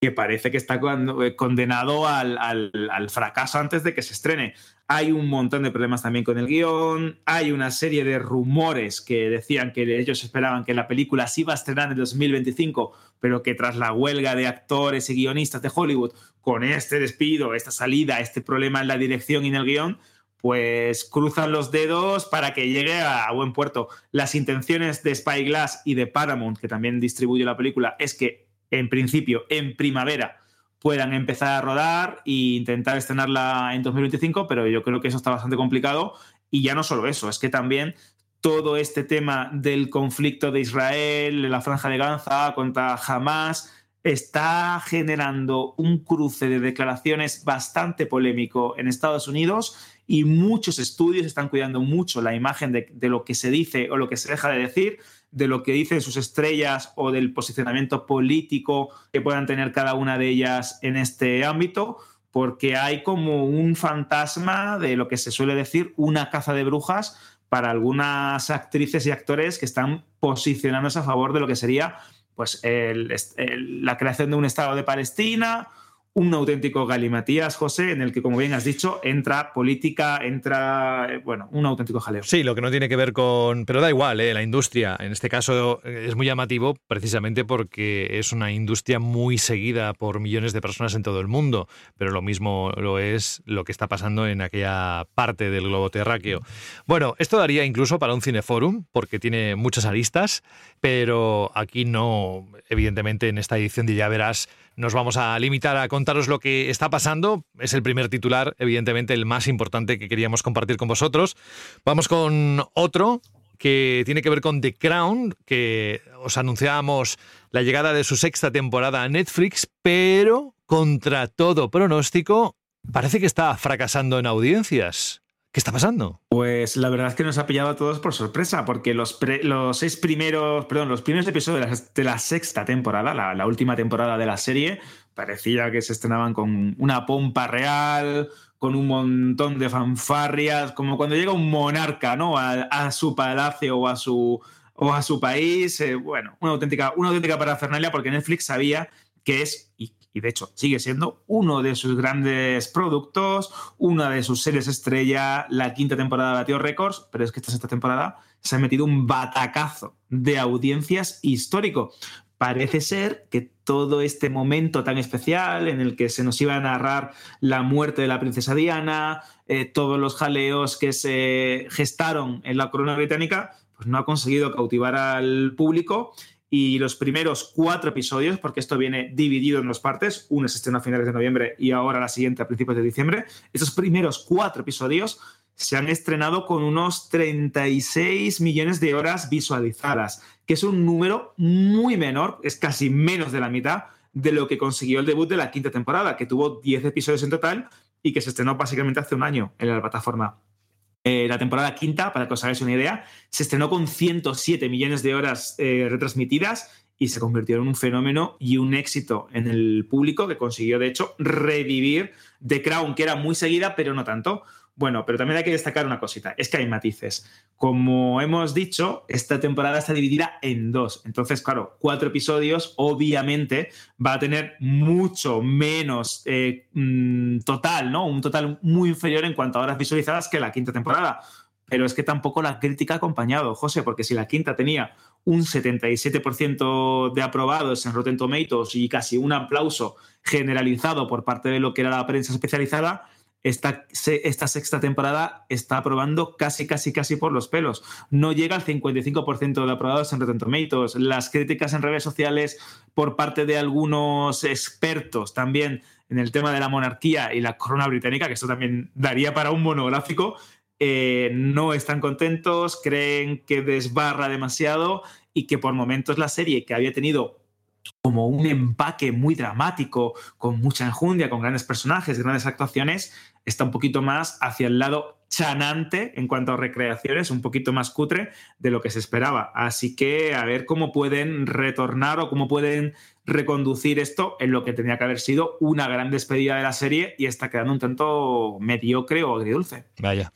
que parece que está eh, condenado al, al, fracaso antes de que se estrene. Hay un montón de problemas también con el guion, hay una serie de rumores que decían que ellos esperaban que la película se iba a estrenar en 2025, pero que tras la huelga de actores y guionistas de Hollywood, con este despido, esta salida, este problema en la dirección y en el guion, pues cruzan los dedos para que llegue a, buen puerto. Las intenciones de Spyglass y de Paramount, que también distribuye la película, es que en principio en primavera puedan empezar a rodar e intentar estrenarla en 2025, pero yo creo que eso está bastante complicado. Y ya no solo eso, es que también todo este tema del conflicto de Israel, la franja de Gaza contra Hamas, está generando un cruce de declaraciones bastante polémico en Estados Unidos y muchos estudios están cuidando mucho la imagen de, lo que se dice o lo que se deja de decir, de lo que dicen sus estrellas o del posicionamiento político que puedan tener cada una de ellas en este ámbito, porque hay como un fantasma de lo que se suele decir una caza de brujas para algunas actrices y actores que están posicionándose a favor de lo que sería pues, la creación de un Estado de Palestina un auténtico galimatías, José, en el que, como bien has dicho, entra política, entra, eh, bueno, un auténtico jaleo. Sí, lo que no tiene que ver con... Pero da igual, ¿eh? la industria, en este caso, eh, es muy llamativo precisamente porque es una industria muy seguida por millones de personas en todo el mundo, pero lo mismo lo es lo que está pasando en aquella parte del globo terráqueo. Bueno, esto daría incluso para un cineforum, porque tiene muchas aristas, pero aquí no, evidentemente, en esta edición de Ya Verás, nos vamos a limitar a contaros lo que está pasando. Es el primer titular, evidentemente el más importante que queríamos compartir con vosotros. Vamos con otro que tiene que ver con The Crown, que os anunciábamos la llegada de su sexta temporada a Netflix, pero contra todo pronóstico, parece que está fracasando en audiencias. ¿Qué está pasando? Pues la verdad es que nos ha pillado a todos por sorpresa, porque los, los seis primeros, perdón, los primeros episodios de la, sexta temporada, la, última temporada de la serie, parecía que se estrenaban con una pompa real, con un montón de fanfarrias, como cuando llega un monarca, ¿no? A, su palacio o a su, o a su país. Eh, bueno, una auténtica, una auténtica parafernalia, porque Netflix sabía que es, de hecho sigue siendo uno de sus grandes productos, una de sus series estrella, la quinta temporada batió récords, pero es que esta sexta temporada se ha metido un batacazo de audiencias histórico. Parece ser que todo este momento tan especial en el que se nos iba a narrar la muerte de la princesa Diana, eh, todos los jaleos que se gestaron en la corona británica, pues no ha conseguido cautivar al público y los primeros cuatro episodios, porque esto viene dividido en dos partes, uno se estrenó a finales de noviembre y ahora la siguiente a principios de diciembre, estos primeros cuatro episodios se han estrenado con unos 36 millones de horas visualizadas, que es un número muy menor, es casi menos de la mitad de lo que consiguió el debut de la quinta temporada, que tuvo 10 episodios en total y que se estrenó básicamente hace un año en la plataforma. Eh, la temporada quinta, para que os hagáis una idea, se estrenó con 107 millones de horas eh, retransmitidas y se convirtió en un fenómeno y un éxito en el público que consiguió, de hecho, revivir The Crown, que era muy seguida, pero no tanto. Bueno, pero también hay que destacar una cosita, es que hay matices. Como hemos dicho, esta temporada está dividida en dos. Entonces, claro, cuatro episodios, obviamente, va a tener mucho menos eh, mm, total, ¿no? Un total muy inferior en cuanto a horas visualizadas que la quinta temporada. Pero es que tampoco la crítica ha acompañado, José, porque si la quinta tenía un 77% de aprobados en Rotten Tomatoes y casi un aplauso generalizado por parte de lo que era la prensa especializada, esta, sexta temporada está aprobando casi, casi, casi por los pelos. No llega al 55% de aprobados en Rotten Tomatoes. Las críticas en redes sociales por parte de algunos expertos también en el tema de la monarquía y la corona británica, que esto también daría para un monográfico, eh, no están contentos, creen que desbarra demasiado y que por momentos la serie que había tenido como un empaque muy dramático, con mucha enjundia, con grandes personajes, grandes actuaciones, está un poquito más hacia el lado chanante en cuanto a recreaciones, un poquito más cutre de lo que se esperaba. Así que a ver cómo pueden retornar o cómo pueden reconducir esto en lo que tenía que haber sido una gran despedida de la serie y está quedando un tanto mediocre o agridulce. Vaya.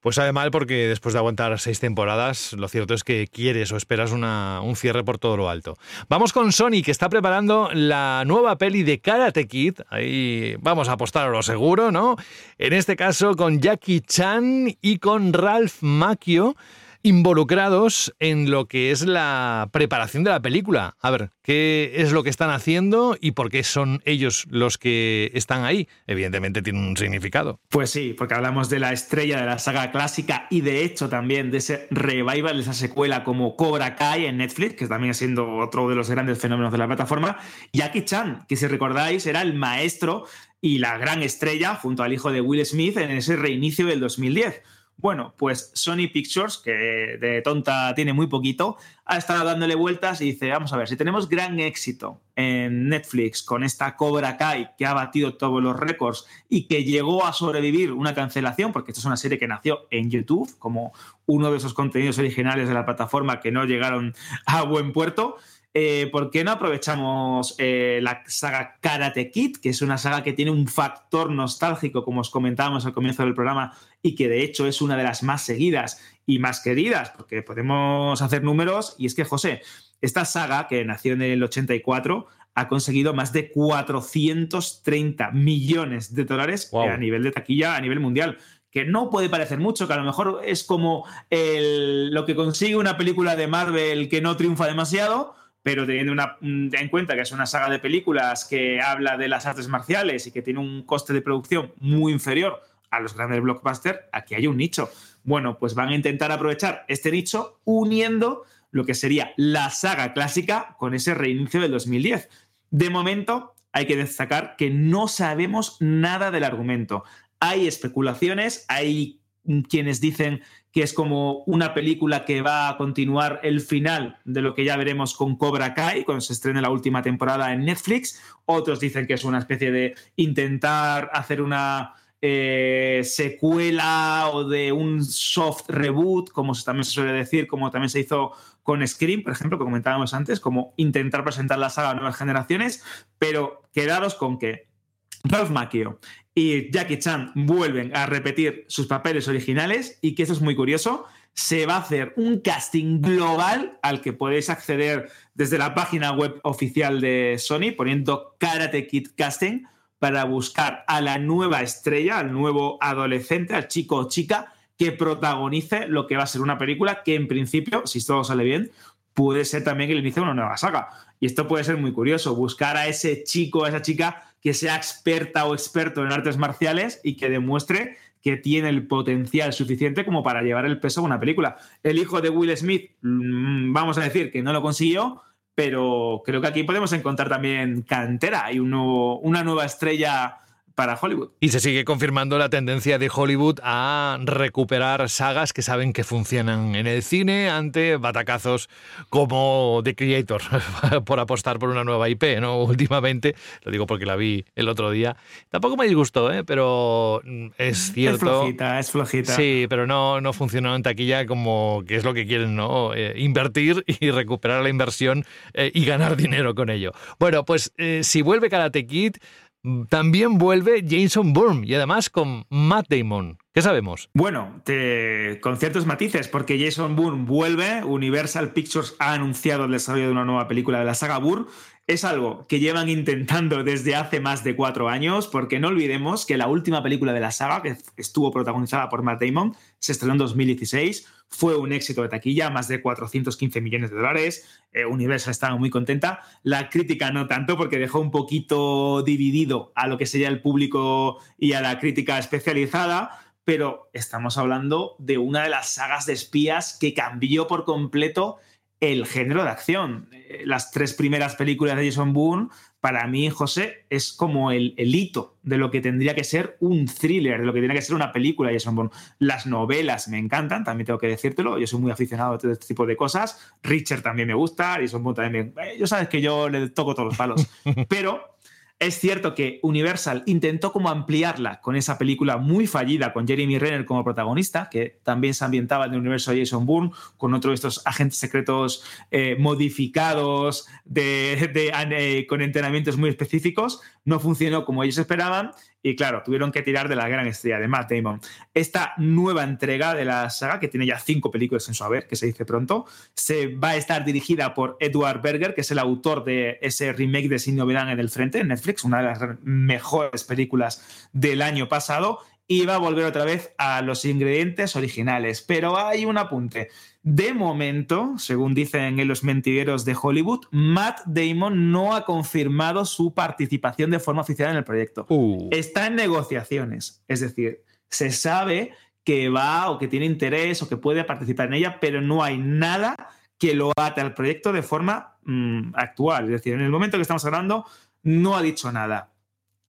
Pues sabe mal porque después de aguantar seis temporadas, lo cierto es que quieres o esperas un cierre por todo lo alto. Vamos con Sony, que está preparando la nueva peli de Karate Kid. Ahí vamos a apostar a lo seguro, ¿no? En este caso con Jackie Chan y con Ralph Macchio involucrados en lo que es la preparación de la película. A ver, ¿qué es lo que están haciendo y por qué son ellos los que están ahí? Evidentemente tiene un significado. Pues sí, porque hablamos de la estrella de la saga clásica y de hecho también de ese revival, de esa secuela como Cobra Kai en Netflix, que también siendo otro de los grandes fenómenos de la plataforma. Jackie Chan, que si recordáis era el maestro y la gran estrella junto al hijo de Will Smith en ese reinicio del 2010. Bueno, pues Sony Pictures, que de tonta tiene muy poquito, ha estado dándole vueltas y dice, vamos a ver, si tenemos gran éxito en Netflix con esta Cobra Kai que ha batido todos los récords y que llegó a sobrevivir una cancelación, porque esta es una serie que nació en YouTube como uno de esos contenidos originales de la plataforma que no llegaron a buen puerto, eh, ¿por qué no aprovechamos eh, la saga Karate Kid, que es una saga que tiene un factor nostálgico, como os comentábamos al comienzo del programa, y que de hecho es una de las más seguidas y más queridas, porque podemos hacer números, y es que, José, esta saga, que nació en el 84, ha conseguido más de 430 millones de dólares a nivel de taquilla, a nivel mundial que no puede parecer mucho, que a lo mejor es como lo que consigue una película de Marvel que no triunfa demasiado, pero teniendo en cuenta que es una saga de películas que habla de las artes marciales y que tiene un coste de producción muy inferior a los grandes blockbusters, aquí hay un nicho. Bueno, pues van a intentar aprovechar este nicho uniendo lo que sería la saga clásica con ese reinicio del 2010. De momento, hay que destacar que no sabemos nada del argumento. Hay especulaciones, hay quienes dicen que es como una película que va a continuar el final de lo que ya veremos con Cobra Kai cuando se estrene la última temporada en Netflix. Otros dicen que es una especie de intentar hacer una eh, secuela o de un soft reboot, como también se suele decir, como también se hizo con Scream, por ejemplo, que comentábamos antes, como intentar presentar la saga a nuevas generaciones, pero quedaros con que Ralph Macchio y Jackie Chan vuelven a repetir sus papeles originales y que eso es muy curioso. Se va a hacer un casting global al que podéis acceder desde la página web oficial de Sony poniendo Karate Kid Casting para buscar a la nueva estrella, al nuevo adolescente, al chico o chica que protagonice lo que va a ser una película que en principio, si todo sale bien, puede ser también el inicio de una nueva saga. Y esto puede ser muy curioso, buscar a ese chico, a esa chica que sea experta o experto en artes marciales y que demuestre que tiene el potencial suficiente como para llevar el peso de una película. El hijo de Will Smith, mm, vamos a decir que no lo consiguió, pero creo que aquí podemos encontrar también cantera y una nueva estrella para Hollywood. Y se sigue confirmando la tendencia de Hollywood a recuperar sagas que saben que funcionan en el cine ante batacazos como The Creator, por apostar por una nueva IP, ¿no? Últimamente, lo digo porque la vi el otro día. Tampoco me disgustó, ¿eh? pero es cierto. Es flojita, es flojita. Sí, pero no, no funcionó en taquilla como que es lo que quieren, ¿no? Eh, invertir y recuperar la inversión eh, y ganar dinero con ello. Bueno, pues eh, si vuelve Karate Kid también vuelve Jason Bourne y además con Matt Damon. ¿Qué sabemos? Bueno, con ciertos matices, porque Jason Bourne vuelve, Universal Pictures ha anunciado el desarrollo de una nueva película de la saga Bourne es algo que llevan intentando desde hace más de cuatro años, porque no olvidemos que la última película de la saga, que estuvo protagonizada por Matt Damon, se estrenó en 2016, fue un éxito de taquilla, más de 415 millones de dólares, eh, Universal estaba muy contenta, la crítica no tanto, porque dejó un poquito dividido a lo que sería el público y a la crítica especializada, pero estamos hablando de una de las sagas de espías que cambió por completo el género de acción. Eh, las tres primeras películas de Jason Bourne, para mí, José, es como el, hito de lo que tendría que ser un thriller, de lo que tendría que ser una película de Jason Bourne. Las novelas me encantan, también tengo que decírtelo, yo soy muy aficionado a todo este tipo de cosas. Richard también me gusta, Jason Bourne también me... Eh, yo sabes que yo le toco todos los palos, pero es cierto que Universal intentó como ampliarla con esa película muy fallida con Jeremy Renner como protagonista, que también se ambientaba en el universo de Jason Bourne, con otro de estos agentes secretos eh, modificados eh, con entrenamientos muy específicos. No funcionó como ellos esperaban y claro, tuvieron que tirar de la gran estrella de Matt Damon. Esta nueva entrega de la saga, que tiene ya cinco películas en su haber, que se dice pronto, se va a estar dirigida por Edward Berger, que es el autor de ese remake de Sin Novedad en el Frente en Netflix, una de las mejores películas del año pasado, y va a volver otra vez a los ingredientes originales. Pero hay un apunte. De momento, según dicen en los mentideros de Hollywood, Matt Damon no ha confirmado su participación de forma oficial en el proyecto. Uh. Está en negociaciones, es decir, se sabe que va o que tiene interés o que puede participar en ella, pero no hay nada que lo ate al proyecto de forma mm, actual. Es decir, en el momento que estamos hablando, no ha dicho nada.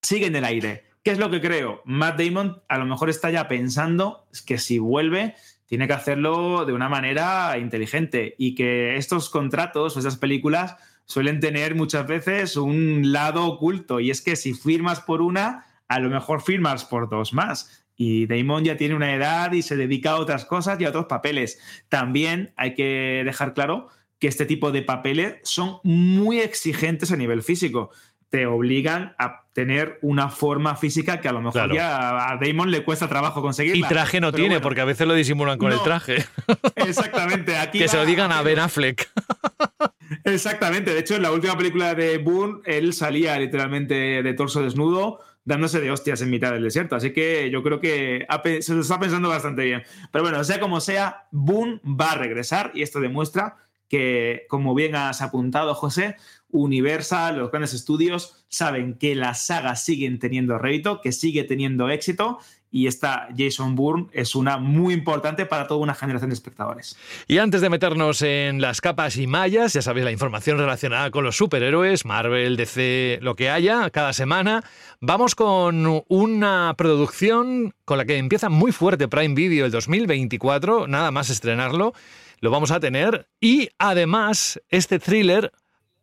Sigue en el aire. ¿Qué es lo que creo? Matt Damon a lo mejor está ya pensando que si vuelve tiene que hacerlo de una manera inteligente y que estos contratos o esas películas suelen tener muchas veces un lado oculto y es que si firmas por una, a lo mejor firmas por dos más. Y Damon ya tiene una edad y se dedica a otras cosas y a otros papeles. También hay que dejar claro que este tipo de papeles son muy exigentes a nivel físico. Te obligan a tener una forma física que a lo mejor Claro. ya a Damon le cuesta trabajo conseguir. Y traje no tiene, porque a veces lo disimulan con el traje. Exactamente. Aquí que se lo digan a Ben Affleck. Exactamente. De hecho, en la última película de Boone, él salía literalmente de torso desnudo, dándose de hostias en mitad del desierto. Así que yo creo que se lo está pensando bastante bien. Pero bueno, sea como sea, Boone va a regresar y esto demuestra que, como bien has apuntado, José, Universal, los grandes estudios saben que las sagas siguen teniendo rédito, que sigue teniendo éxito. Y esta Jason Bourne es una muy importante para toda una generación de espectadores. Y antes de meternos en las capas y mallas, ya sabéis la información relacionada con los superhéroes, Marvel, DC, lo que haya, cada semana, vamos con una producción con la que empieza muy fuerte Prime Video el 2024, nada más estrenarlo, lo vamos a tener. Y además, este thriller,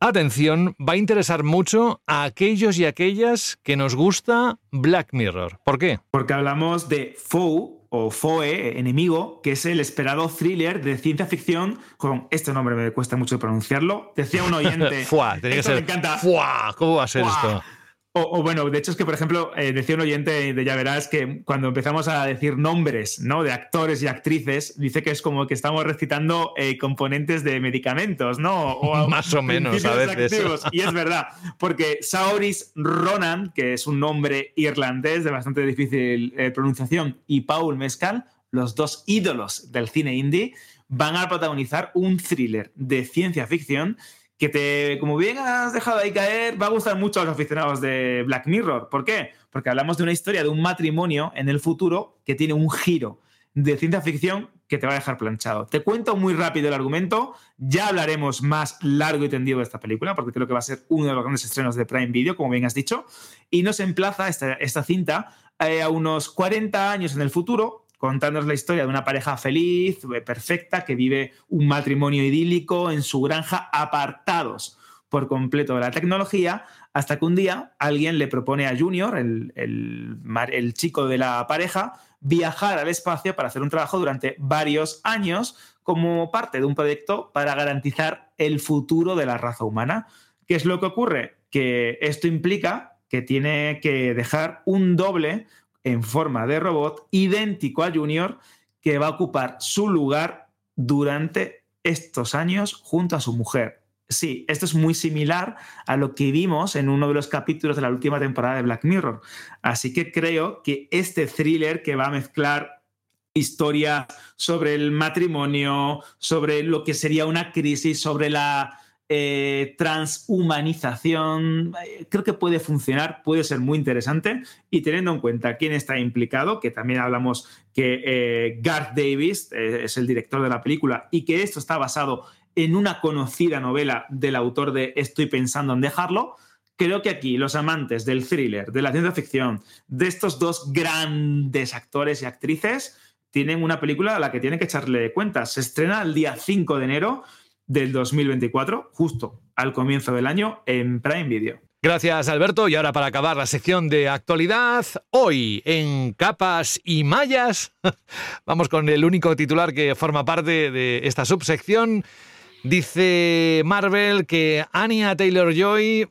atención, va a interesar mucho a aquellos y aquellas que nos gusta Black Mirror. ¿Por qué? Porque hablamos de Foe o Foe, enemigo, que es el esperado thriller de ciencia ficción con este nombre me cuesta mucho pronunciarlo. Decía un oyente. Fuá, tenía que ser. me encanta. Fuá, ¿cómo va a ser esto? O, o bueno, de hecho es que, por ejemplo, eh, decía un oyente de Ya Verás que cuando empezamos a decir nombres ¿no? de actores y actrices, dice que es como que estamos recitando eh, componentes de medicamentos, ¿no? O Más o menos, a veces. activos. Y es verdad, porque Saoris Ronan, que es un nombre irlandés de bastante difícil eh, pronunciación, y Paul Mescal, los dos ídolos del cine indie, van a protagonizar un thriller de ciencia ficción que te, como bien has dejado ahí caer, va a gustar mucho a los aficionados de Black Mirror. ¿Por qué? Porque hablamos de una historia de un matrimonio en el futuro que tiene un giro de ciencia ficción que te va a dejar planchado. Te cuento muy rápido el argumento, ya hablaremos más largo y tendido de esta película, porque creo que va a ser uno de los grandes estrenos de Prime Video, como bien has dicho, y nos emplaza esta, esta cinta eh, a unos 40 años en el futuro, contándonos la historia de una pareja feliz, eh, perfecta, que vive un matrimonio idílico en su granja, apartados por completo de la tecnología, hasta que un día alguien le propone a Junior, el, el chico de la pareja, viajar al espacio para hacer un trabajo durante varios años como parte de un proyecto para garantizar el futuro de la raza humana. ¿Qué es lo que ocurre? Que esto implica que tiene que dejar un doble en forma de robot idéntico a Junior que va a ocupar su lugar durante estos años junto a su mujer. Sí, esto es muy similar a lo que vimos en uno de los capítulos de la última temporada de Black Mirror. Así que creo que este thriller que va a mezclar historias sobre el matrimonio, sobre lo que sería una crisis, sobre la eh, transhumanización, eh, creo que puede funcionar, puede ser muy interesante y teniendo en cuenta quién está implicado, que también hablamos que eh, Garth Davis es el director de la película y que esto está basado en una conocida novela del autor de Estoy pensando en dejarlo, creo que aquí los amantes del thriller, de la ciencia ficción, de estos dos grandes actores y actrices, tienen una película a la que tienen que echarle cuentas. Se estrena el día 5 de enero del 2024, justo al comienzo del año, en Prime Video. Gracias, Alberto. Y ahora para acabar la sección de actualidad, hoy en Capas y Mallas, vamos con el único titular que forma parte de esta subsección. Dice Marvel que Anya Taylor Joy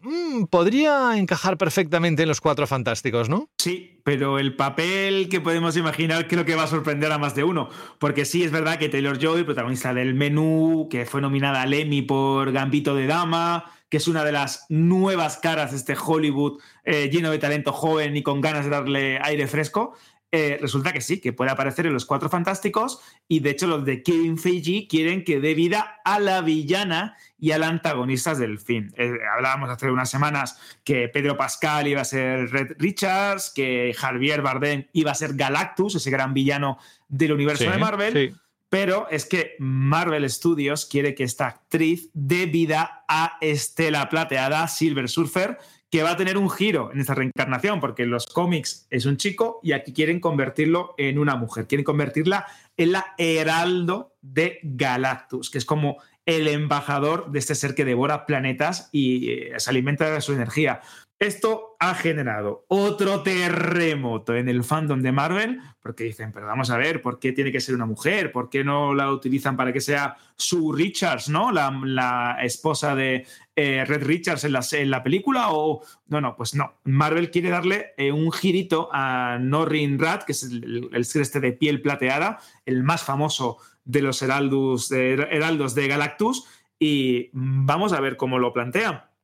podría encajar perfectamente en los cuatro fantásticos, ¿no? Sí, pero el papel que podemos imaginar creo que va a sorprender a más de uno. Porque sí, es verdad que Taylor Joy, protagonista del menú, que fue nominada al Emmy por Gambito de Dama, que es una de las nuevas caras de este Hollywood eh, lleno de talento joven y con ganas de darle aire fresco. Eh, resulta que sí, que puede aparecer en los Cuatro Fantásticos y de hecho los de Kevin Feige quieren que dé vida a la villana y al antagonista del film. Eh, hablábamos hace unas semanas que Pedro Pascal iba a ser Red Richards, que Javier Bardem iba a ser Galactus, ese gran villano del universo Sí, de Marvel. sí. Pero es que Marvel Studios quiere que esta actriz dé vida a Estela Plateada, Silver Surfer, que va a tener un giro en esta reencarnación, porque en los cómics es un chico y aquí quieren convertirlo en una mujer. Quieren convertirla en la heraldo de Galactus, que es como el embajador de este ser que devora planetas y eh, se alimenta de su energía. Esto ha generado otro terremoto en el fandom de Marvel, porque dicen, pero vamos a ver, ¿por qué tiene que ser una mujer? ¿Por qué no la utilizan para que sea Sue Richards, ¿no? La, esposa de eh, Red Richards en la, película. O no, no, pues no. Marvel quiere darle eh, un girito a Norrin Rat, que es el, el, este de piel plateada, el más famoso de los heraldos de, heraldos de Galactus. Y vamos a ver cómo lo plantea.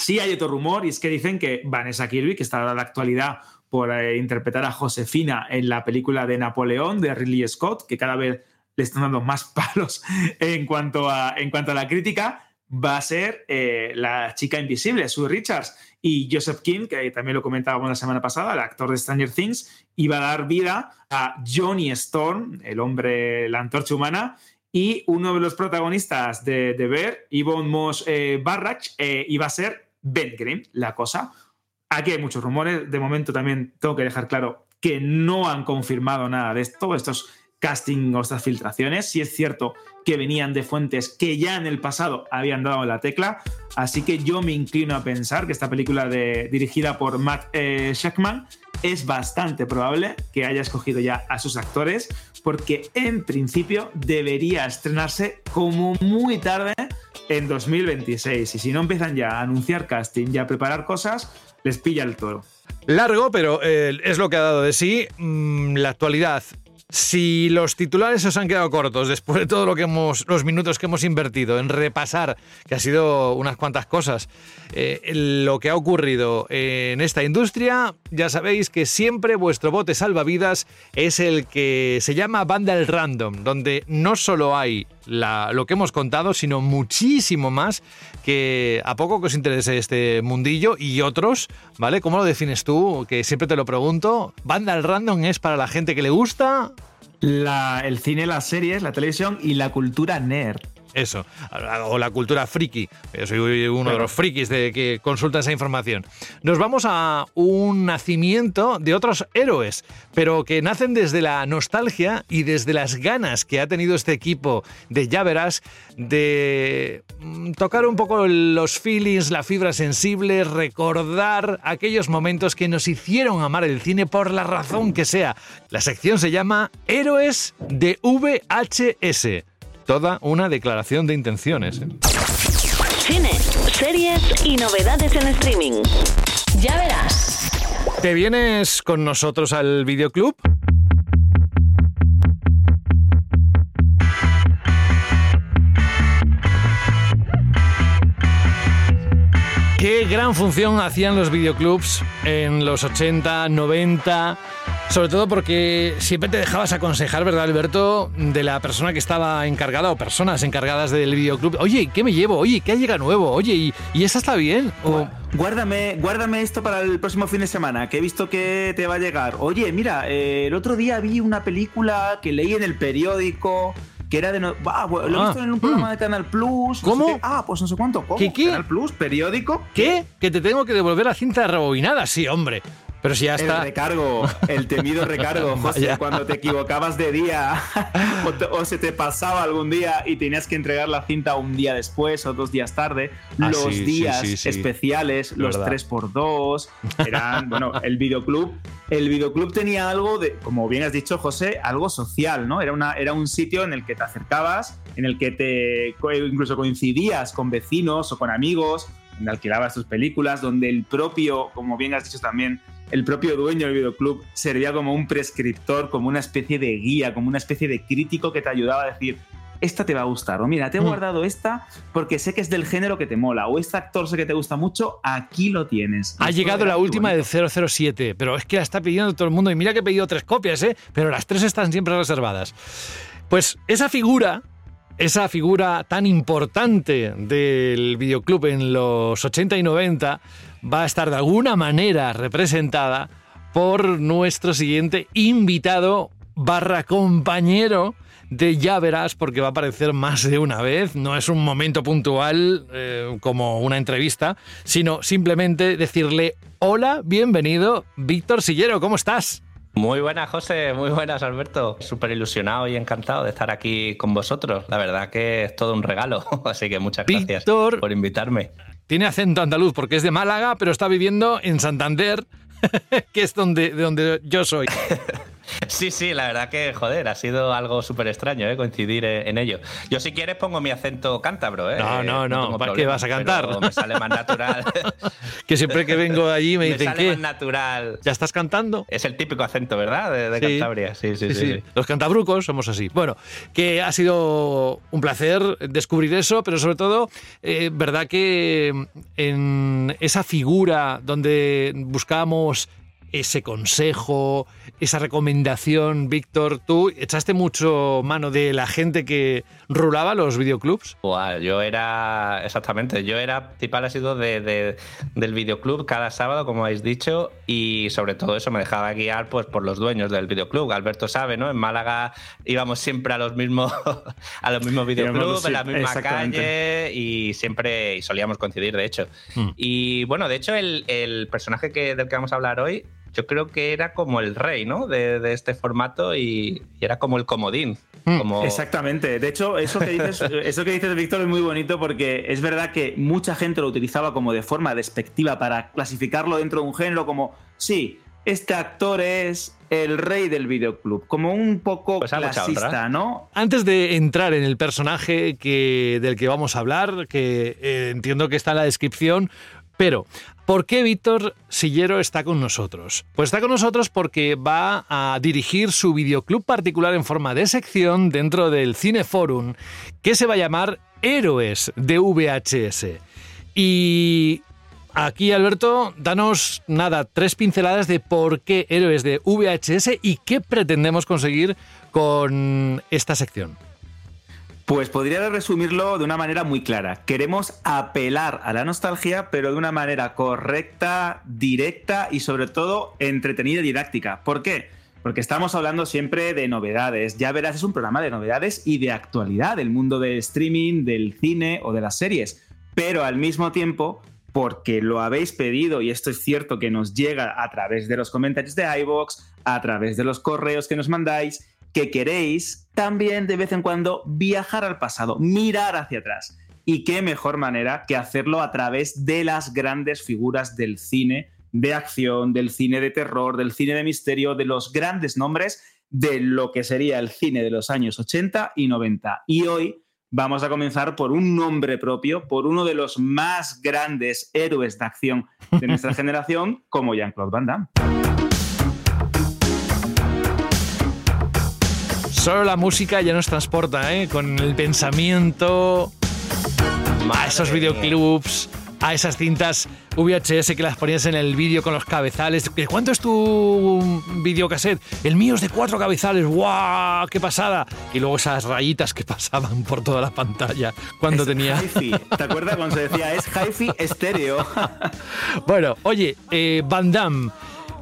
Sí hay otro rumor y es que dicen que Vanessa Kirby, que está en la actualidad por eh, interpretar a Josefina en la película de Napoleón de Ridley Scott, que cada vez le están dando más palos en cuanto a, en cuanto a la crítica, va a ser eh, la chica invisible, Sue Richards. Y Joseph King, que también lo comentábamos la semana pasada, el actor de Stranger Things, iba a dar vida a Johnny Storm, el hombre, la antorcha humana, y uno de los protagonistas de, de Ver, Yvonne Moss eh, Barrach, iba a ser Ben Grimm, la cosa. Aquí hay muchos rumores. De momento también tengo que dejar claro que no han confirmado nada de esto, estos casting o estas filtraciones. Sí es cierto que venían de fuentes que ya en el pasado habían dado la tecla. Así que yo me inclino a pensar que esta película de, dirigida por Matt eh, es bastante probable que haya escogido ya a sus actores, porque en principio debería estrenarse como muy tarde en 2026. Y si no empiezan ya a anunciar casting y a preparar cosas, les pilla el toro. Largo, pero eh, es lo que ha dado de sí. Mm, la actualidad. Si los titulares os han quedado cortos después de todo lo que hemos, los minutos que hemos invertido en repasar, que ha sido unas cuantas cosas, eh, lo que ha ocurrido en esta industria, ya sabéis que siempre vuestro bote salvavidas es el que se llama Bundle Random, donde no solo hay la, lo que hemos contado, sino muchísimo más que a poco que os interese este mundillo y otros, ¿vale? ¿Cómo lo defines tú? Que siempre te lo pregunto. ¿Bundle Random es para la gente que le gusta? El cine, las series, la televisión y la cultura nerd. Eso, o la cultura friki. Yo soy uno de los frikis de que consulta esa información. Nos vamos a un nacimiento de otros héroes, pero que nacen desde la nostalgia y desde las ganas que ha tenido este equipo de Ya Verás de mm, tocar un poco los feelings, la fibra sensible, recordar aquellos momentos que nos hicieron amar el cine por la razón que sea. La sección se llama Héroes de VHS toda una declaración de intenciones. ¿eh? Cine, series y novedades en streaming. Ya verás. ¿Te vienes con nosotros al videoclub? Qué gran función hacían los videoclubs en los 80, 90 sobre todo porque siempre te dejabas aconsejar, ¿verdad, Alberto? De la persona que estaba encargada o personas encargadas del videoclub. Oye, ¿qué me llevo? Oye, ¿qué llega nuevo? Oye, ¿y, y esa está bien? O... Guárdame, guárdame esto para el próximo fin de semana, que he visto que te va a llegar. Oye, mira, eh, el otro día vi una película que leí en el periódico que era de. No, ah, lo he visto en un programa mm. de Canal Plus. ¿Cómo? ah, pues no sé cuánto. ¿Cómo? ¿Qué, qué? Canal Plus, periódico. ¿Qué? Que te tengo que devolver la cinta rebobinada. Sí, hombre. Pero si ya está. El recargo, el temido recargo, José, cuando te equivocabas de día o, se te pasaba algún día y tenías que entregar la cinta un día después o dos días tarde. Ah, los sí, días sí, sí, sí. especiales, los verdad. 3x2, eran, bueno, el videoclub. El videoclub tenía algo de, como bien has dicho, José, algo social, ¿no? Era, una, era un sitio en el que te acercabas, en el que te incluso coincidías con vecinos o con amigos, donde alquilabas tus películas, donde el propio, como bien has dicho también, el propio dueño del videoclub servía como un prescriptor, como una especie de guía, como una especie de crítico que te ayudaba a decir, esta te va a gustar, o mira, te he Mm. guardado esta porque sé que es del género que te mola, o este actor sé que te gusta mucho, aquí lo tienes. Ha Esto llegado la última del bonito. 007, pero es que la está pidiendo todo el mundo. Y mira que he pedido tres copias, ¿eh? Pero las tres están siempre reservadas. Pues esa figura, esa figura tan importante del videoclub en los 80 y 90, va a estar de alguna manera representada por nuestro siguiente invitado barra compañero de Ya Verás, porque va a aparecer más de una vez. No es un momento puntual eh, como una entrevista, sino simplemente decirle hola, bienvenido, Víctor Sillero, ¿cómo estás? Muy buenas, José, muy buenas, Alberto. Súper ilusionado y encantado de estar aquí con vosotros. La verdad que es todo un regalo, así que muchas gracias Víctor. por invitarme. Tiene acento andaluz porque es de Málaga, pero está viviendo en Santander, que es donde, de donde yo soy. Sí, sí, la verdad que, joder, ha sido algo súper extraño ¿eh? coincidir en, en ello. Yo, si quieres, pongo mi acento cántabro. ¿eh? No, no, no, ¿para qué vas a cantar? Me sale más natural. que siempre que vengo allí me Me dicen sale que más natural. ya estás cantando. Es el típico acento, ¿verdad? De, de Sí. Cantabria. Sí sí, sí, sí. Los cantabrucos somos así. Bueno, que ha sido un placer descubrir eso, pero sobre todo, eh, verdad que en esa figura donde buscamos ese consejo, esa recomendación, Víctor, tú echaste mucho mano de la gente que rulaba los videoclubs. Yo era, exactamente, yo era principal ha sido de, de- del videoclub cada sábado, como habéis dicho, y sobre todo eso me dejaba guiar pues por los dueños del videoclub. Alberto sabe, ¿no? En Málaga íbamos siempre a los mismos, a los mismos videoclubs, en la misma calle, y siempre y solíamos coincidir, de hecho. Mm. Y bueno, de hecho, el, el personaje que, del que vamos a hablar hoy, yo creo que era como el rey, ¿no? De, de este formato y, y era como el comodín. Como... Exactamente. De hecho, eso que dices, eso que dices, Víctor, es muy bonito porque es verdad que mucha gente lo utilizaba como de forma despectiva para clasificarlo dentro de un género como, sí, este actor es el rey del videoclub, como un poco Pues clasista. ¿no? Antes de entrar en el personaje que, del que vamos a hablar, que eh, entiendo que está en la descripción, pero ¿por qué Víctor Sillero está con nosotros? Pues está con nosotros porque va a dirigir su videoclub particular en forma de sección dentro del Cineforum, que se va a llamar Héroes de VHS. Y Aquí, Alberto, danos nada, tres pinceladas de por qué héroes de VHS y qué pretendemos conseguir con esta sección. Pues podría resumirlo de una manera muy clara. Queremos apelar a la nostalgia, pero de una manera correcta, directa y sobre todo entretenida y didáctica. ¿Por qué? Porque estamos hablando siempre de novedades. Ya verás, es un programa de novedades y de actualidad del mundo del streaming, del cine o de las series. Pero al mismo tiempo, porque lo habéis pedido y esto es cierto que nos llega a través de los comentarios de iVoox, a través de los correos que nos mandáis, que queréis también de vez en cuando viajar al pasado, mirar hacia atrás. Y qué mejor manera que hacerlo a través de las grandes figuras del cine de acción, del cine de terror, del cine de misterio, de los grandes nombres de lo que sería el cine de los años 80 y 90. Y hoy vamos a comenzar por un nombre propio, por uno de los más grandes héroes de acción de nuestra generación, como Jean-Claude Van Damme. Solo la música ya nos transporta, ¿eh? Con el pensamiento a esos videoclubs, a esas cintas VHS que las ponías en el vídeo con los cabezales. ¿De ¿Cuánto es tu videocassette? El mío es de cuatro cabezales. ¡Guau! ¡Qué pasada! Y luego esas rayitas que pasaban por toda la pantalla cuando Es tenía. hi-fi. ¿Te acuerdas cuando se decía es hi-fi estéreo? Bueno, oye, eh, Van Damme.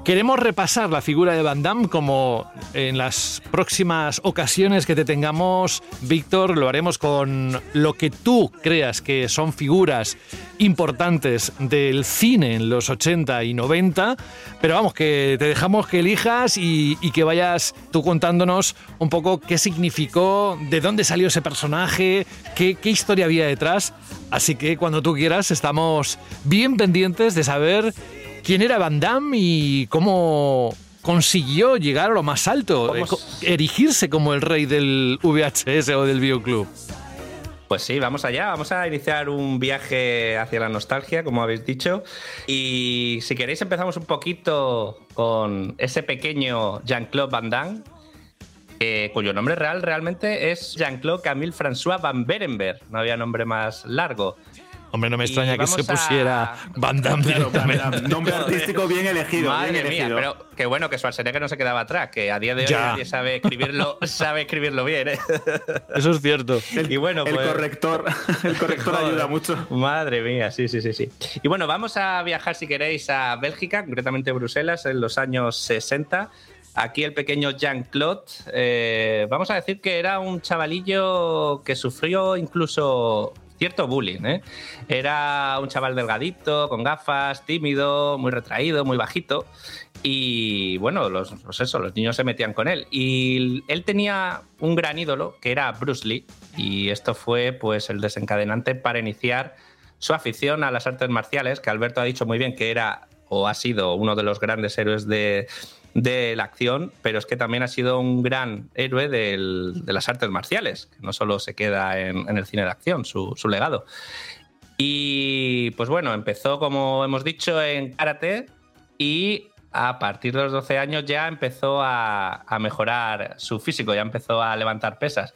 Queremos repasar la figura de Van Damme como en las próximas ocasiones que te tengamos, Víctor, lo haremos con lo que tú creas que son figuras importantes del cine en los 80 y 90, pero vamos, que te dejamos que elijas y, y que vayas tú contándonos un poco qué significó, de dónde salió ese personaje, qué, qué historia había detrás. Así que cuando tú quieras estamos bien pendientes de saber quién era Van Damme y cómo consiguió llegar a lo más alto, eh, erigirse como el rey del VHS o del videoclub. Pues sí, vamos allá. Vamos a iniciar un viaje hacia la nostalgia, como habéis dicho. Y si queréis empezamos un poquito con ese pequeño Jean-Claude Van Damme, eh, cuyo nombre real realmente es Jean-Claude Camille François Van Berenberg. No había nombre más largo. Hombre, no me extraña que se a- pusiera Van Damme Claro, nombre artístico bien elegido. Madre bien mía, elegido. pero qué bueno que Schwarzenegger no se quedaba atrás, que a día de hoy Ya. nadie sabe escribirlo, sabe escribirlo bien. ¿eh? Eso es cierto. El, y bueno, el pues- corrector, el corrector Joder. ayuda mucho. Madre mía, sí, sí, sí, sí. Y bueno, vamos a viajar, si queréis, a Bélgica, concretamente Bruselas, en los años 60. Aquí el pequeño Jean-Claude, eh, vamos a decir que era un chavalillo que sufrió incluso cierto bullying. ¿eh? Era un chaval delgadito, con gafas, tímido, muy retraído, muy bajito. Y bueno, los, pues eso, los niños se metían con él. Y él tenía un gran ídolo que era Bruce Lee. Y esto fue pues el desencadenante para iniciar su afición a las artes marciales, que Alberto ha dicho muy bien que era o ha sido uno de los grandes héroes de, de la acción, pero es que también ha sido un gran héroe de las artes marciales, que no solo se queda en, el cine de acción, su, legado. Y pues bueno, empezó, como hemos dicho, en karate y a partir de los 12 años ya empezó a mejorar su físico, ya empezó a levantar pesas.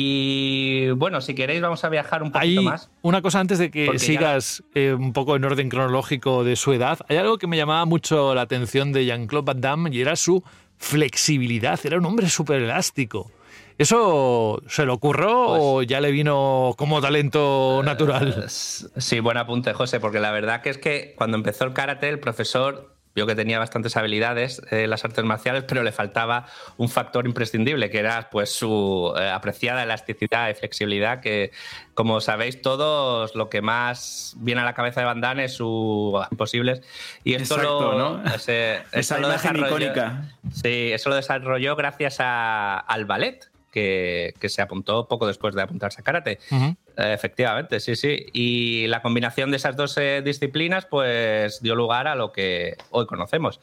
Y bueno, si queréis vamos a viajar un poquito Hay más. Una cosa antes de que sigas eh, un poco en orden cronológico de su edad. Hay algo que me llamaba mucho la atención de Jean-Claude Van Damme y era su flexibilidad. Era un hombre súper elástico. ¿Eso se le ocurrió o ya le vino como talento natural? Sí, buen apunte, José, porque la verdad que es que cuando empezó el karate, el profesor vio que tenía bastantes habilidades en eh, las artes marciales, pero le faltaba un factor imprescindible, que era pues su eh, apreciada elasticidad y flexibilidad, que como sabéis todos, lo que más viene a la cabeza de Van Damme es sus imposibles. Y esto Exacto, lo, ¿no? ese- Esa lo imagen desarrolló- icónica. Sí, eso lo desarrolló gracias a- al ballet, que, que se apuntó poco después de apuntarse a karate. Ujú. Eh, Efectivamente, sí, sí. Y la combinación de esas dos eh, disciplinas, pues dio lugar a lo que hoy conocemos.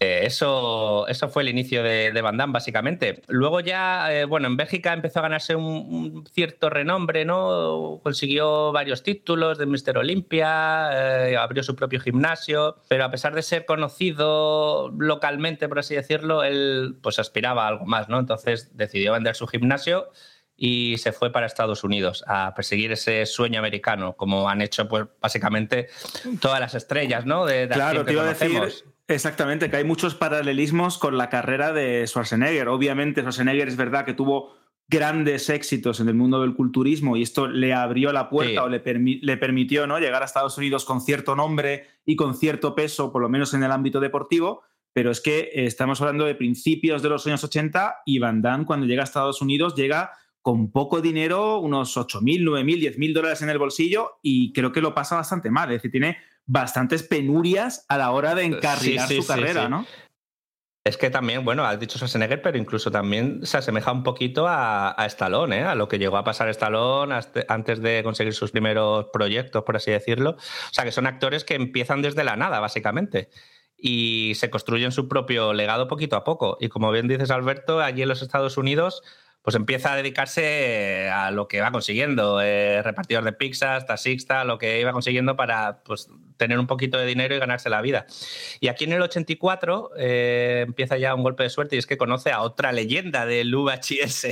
Eh, eso, eso fue el inicio de, de Van Damme, básicamente. Luego ya, eh, bueno, en Bélgica empezó a ganarse un, cierto renombre, ¿no? Consiguió varios títulos de. Olympia, eh, abrió su propio gimnasio, pero a pesar de ser conocido localmente, por así decirlo, él pues aspiraba a algo más, ¿no? Entonces decidió vender su gimnasio y se fue para Estados Unidos a perseguir ese sueño americano, como han hecho pues básicamente todas las estrellas, ¿no? De, de Claro, te iba a decir exactamente que hay muchos paralelismos con la carrera de Schwarzenegger. Obviamente, Schwarzenegger es verdad que tuvo grandes éxitos en el mundo del culturismo y esto le abrió la puerta Sí. o le, permi- le permitió ¿no? llegar a Estados Unidos con cierto nombre y con cierto peso, por lo menos en el ámbito deportivo. Pero es que estamos hablando de principios de los años 80 y Van Damme cuando llega a Estados Unidos llega con poco dinero, unos 8.000, 9.000, 10.000 dólares en el bolsillo y creo que lo pasa bastante mal. Es decir, tiene bastantes penurias a la hora de encarrilar Sí, sí, su carrera, sí. ¿no? Es que también, bueno, has dicho Schwarzenegger, pero incluso también se asemeja un poquito a, a Stallone, ¿eh? a lo que llegó a pasar Stallone antes de conseguir sus primeros proyectos, por así decirlo. O sea, que son actores que empiezan desde la nada, básicamente. Y se construyen su propio legado poquito a poco. Y como bien dices, Alberto, allí en los Estados Unidos, pues empieza a dedicarse a lo que va consiguiendo, eh, repartidor de pizzas, taxista, lo que iba consiguiendo para pues, tener un poquito de dinero y ganarse la vida. Y aquí en el 84 eh, empieza ya un golpe de suerte y es que conoce a otra leyenda del VHS,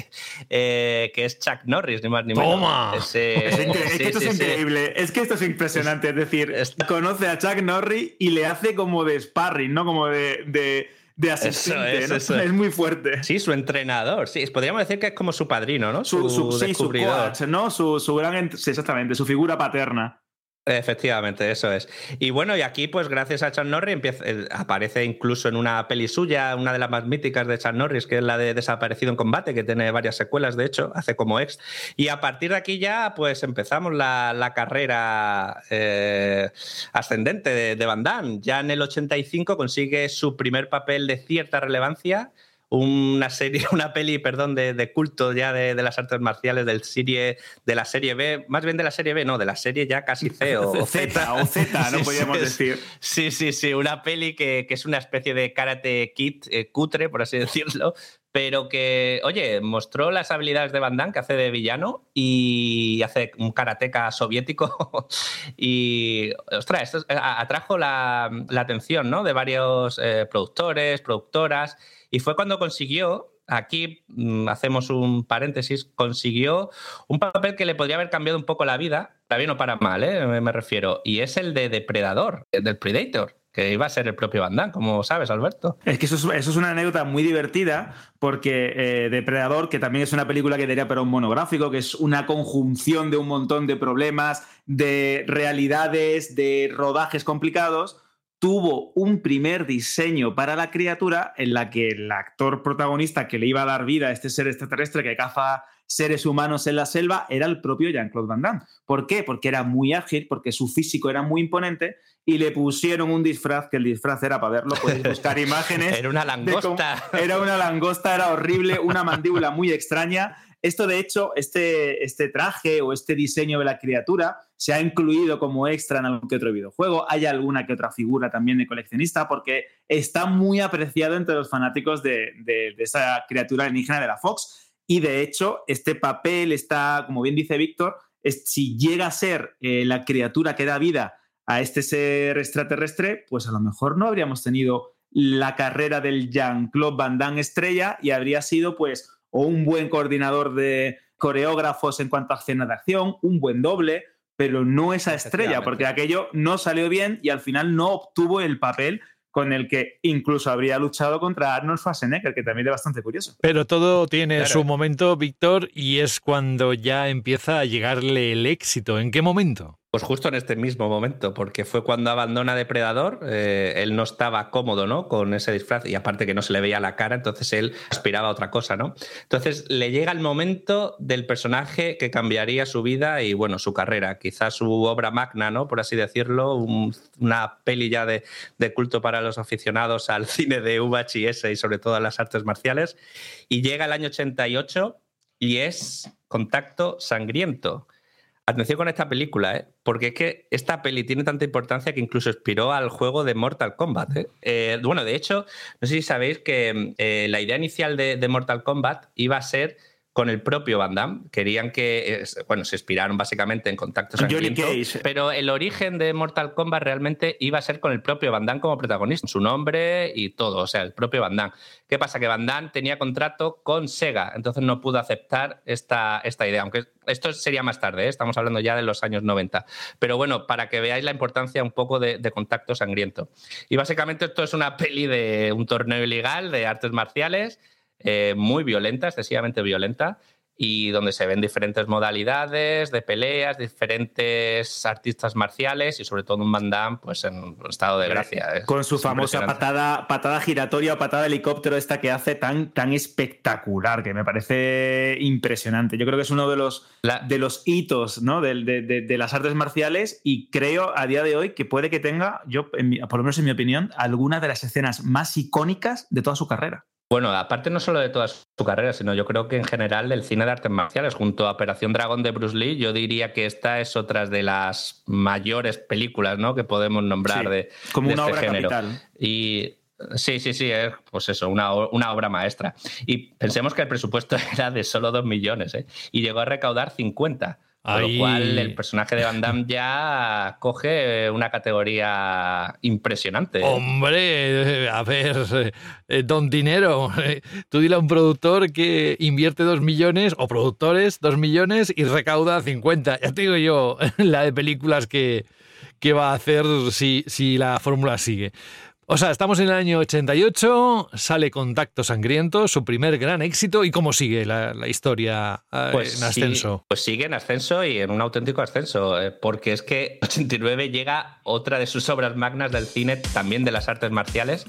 eh, que es Chuck Norris, ni más ni menos. ¡Toma! Ese- Es, sí, que esto sí, es sí. increíble, es que esto es impresionante. Es decir, conoce a Chuck Norris y le hace como de sparring, ¿no? Como de, de, de asistente. es, ¿no? eso es. muy fuerte. Sí, su entrenador. Sí, podríamos decir que es como su padrino, ¿no? Su, su, sí, su coach, ¿no? Su, su gran. sí, exactamente, su figura paterna. Efectivamente, eso es. Y bueno, y aquí, pues gracias a Chuck Norris, eh, aparece incluso en una peli suya, una de las más míticas de Chuck Norris, que es la de Desaparecido en Combate, que tiene varias secuelas, de hecho, hace como ex. Y a partir de aquí ya, pues empezamos la, la carrera eh, ascendente de, de Van Damme. Ya en el 85 consigue su primer papel de cierta relevancia una serie, una peli, perdón, de, de culto ya de, de las artes marciales del serie, de la serie B, más bien de la serie B, no, de la serie ya casi C o, o Z, o Z, ¿no? Sí, Podríamos sí, decir. Sí, sí, sí, una peli que, que es una especie de karate kid eh, cutre, por así decirlo, pero que, oye, mostró las habilidades de Van Damme, que hace de villano y hace un karateca soviético. y, ostras, esto es- a- atrajo la, atención ¿no? de varios eh, productores, productoras, y fue cuando consiguió. Aquí mm, hacemos un paréntesis, consiguió un papel que le podría haber cambiado un poco la vida, para bien o para mal, ¿eh? me, refiero, y es el de depredador, el del Predator, que iba a ser el propio Van Damme, como sabes, Alberto. Es que eso es, una anécdota muy divertida porque eh, Depredador, que también es una película que daría para un monográfico, que es una conjunción de un montón de problemas, de realidades, de rodajes complicados, tuvo un primer diseño para la criatura en la que el actor protagonista que le iba a dar vida a este ser extraterrestre que caza seres humanos en la selva era el propio Jean-Claude Van Damme. ¿Por qué? Porque era muy ágil, porque su físico era muy imponente y le pusieron un disfraz, que el disfraz era para verlo, podéis buscar imágenes. Era una langosta. Era una langosta, era horrible, una mandíbula muy extraña. Esto, de hecho, este, este traje o este diseño de la criatura se ha incluido como extra en algún que otro videojuego. Hay alguna que otra figura también de coleccionista porque está muy apreciado entre los fanáticos de, de, de esa criatura alienígena de la Fox. Y de hecho, este papel está, como bien dice Víctor, es, si llega a ser eh, la criatura que da vida a este ser extraterrestre, pues a lo mejor no habríamos tenido la carrera del Jean-Claude Van Damme estrella y habría sido pues o un buen coordinador de coreógrafos en cuanto a escena de acción, un buen doble, pero no esa estrella, porque aquello no salió bien y al final no obtuvo el papel con el que incluso habría luchado contra Arnold Schwarzenegger, que también es bastante curioso. Pero todo tiene claro. su momento, Víctor, y es cuando ya empieza a llegarle el éxito. ¿En qué momento? Pues justo en este mismo momento, porque fue cuando abandona Depredador, eh, él no estaba cómodo, ¿no? Con ese disfraz y aparte que no se le veía la cara, entonces él aspiraba a otra cosa, ¿no? Entonces le llega el momento del personaje que cambiaría su vida y, bueno, su carrera, quizás su obra magna, ¿no? Por así decirlo, un, una peli ya de, de, culto para los aficionados al cine de VHS y sobre todo a las artes marciales. Y llega el año 88 y es Contacto Sangriento. Atención con esta película, ¿eh? porque es que esta peli tiene tanta importancia que incluso inspiró al juego de Mortal Kombat. ¿eh? Eh, bueno, de hecho, no sé si sabéis que eh, la idea inicial de, Mortal Kombat iba a ser con el propio Van Damme. Querían que, bueno, se inspiraron básicamente en Contacto Sangriento, pero el origen de Mortal Kombat realmente iba a ser con el propio Van Damme como protagonista, su nombre y todo, o sea, el propio Van Damme. ¿Qué pasa? Que Van Damme tenía contrato con Sega, entonces no pudo aceptar esta, esta idea, aunque esto sería más tarde, ¿eh? estamos hablando ya de los años 90. Pero bueno, para que veáis la importancia un poco de, de, Contacto Sangriento. Y básicamente esto es una peli de un torneo ilegal de artes marciales eh, muy violenta, excesivamente violenta, y donde se ven diferentes modalidades de peleas, diferentes artistas marciales y sobre todo un Van Damme pues, en estado de gracia. Es, Con su famosa patada, patada giratoria o patada de helicóptero esta que hace tan, tan espectacular, que me parece impresionante. Yo creo que es uno de los, La... de los hitos ¿no? de, de, de, de, las artes marciales y creo a día de hoy que puede que tenga, yo, mi, por lo menos en mi opinión, alguna de las escenas más icónicas de toda su carrera. Bueno, aparte no solo de toda su carrera, sino yo creo que en general del cine de artes marciales, junto a Operación Dragón de Bruce Lee, yo diría que esta es otra de las mayores películas ¿no? que podemos nombrar sí, de, como de una este obra género. capital. Y sí, sí, sí, es pues eso, una, una, obra maestra. Y pensemos que el presupuesto era de solo 2 millones ¿eh? y llegó a recaudar 50. Con lo cual, el personaje de Van Damme ya coge una categoría impresionante. Hombre, a ver, eh, don Dinero, tú dile a un productor que invierte dos millones, o productores, dos millones y recauda 50. Ya te digo yo, la de películas que, que va a hacer si, si la fórmula sigue. O sea, estamos en el año 88, sale Contacto Sangriento, su primer gran éxito. ¿Y cómo sigue la, la historia eh, pues en ascenso? Pues sigue en ascenso y en un auténtico ascenso, eh, porque es que 89 llega otra de sus obras magnas del cine, también de las artes marciales,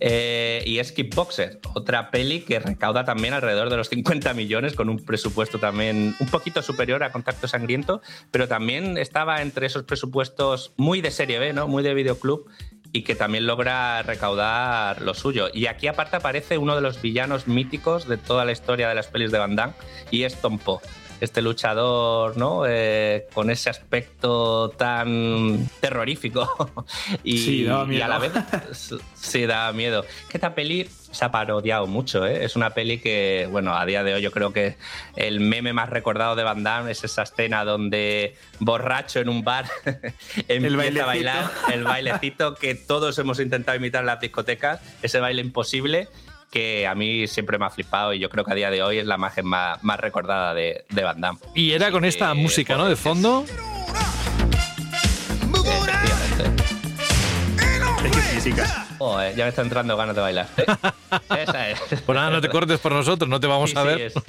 eh, y es Kickboxer, otra peli que recauda también alrededor de los 50 millones, con un presupuesto también un poquito superior a Contacto Sangriento, pero también estaba entre esos presupuestos muy de serie B, ¿no? muy de videoclub y que también logra recaudar lo suyo. Y aquí aparte aparece uno de los villanos míticos de toda la historia de las pelis de Van Damme y es Tom Poe. Este luchador, ¿no? Eh, con ese aspecto tan terrorífico y, sí, y, a la vez sí da miedo. Que esta peli se ha parodiado mucho, ¿eh? Es una peli que, bueno, a día de hoy yo creo que el meme más recordado de Van Damme es esa escena donde borracho en un bar empieza a bailar el bailecito que todos hemos intentado imitar en las discotecas, ese baile imposible que a mí siempre me ha flipado y yo creo que a día de hoy es la imagen más, más recordada de, de, Van Damme. Y era con esta eh, música, ¿no? De fondo. física. Ya me está entrando ganas de bailar. ¿eh? Esa es. Pues nada, no te cortes por nosotros, no te vamos sí, a ver. Sí,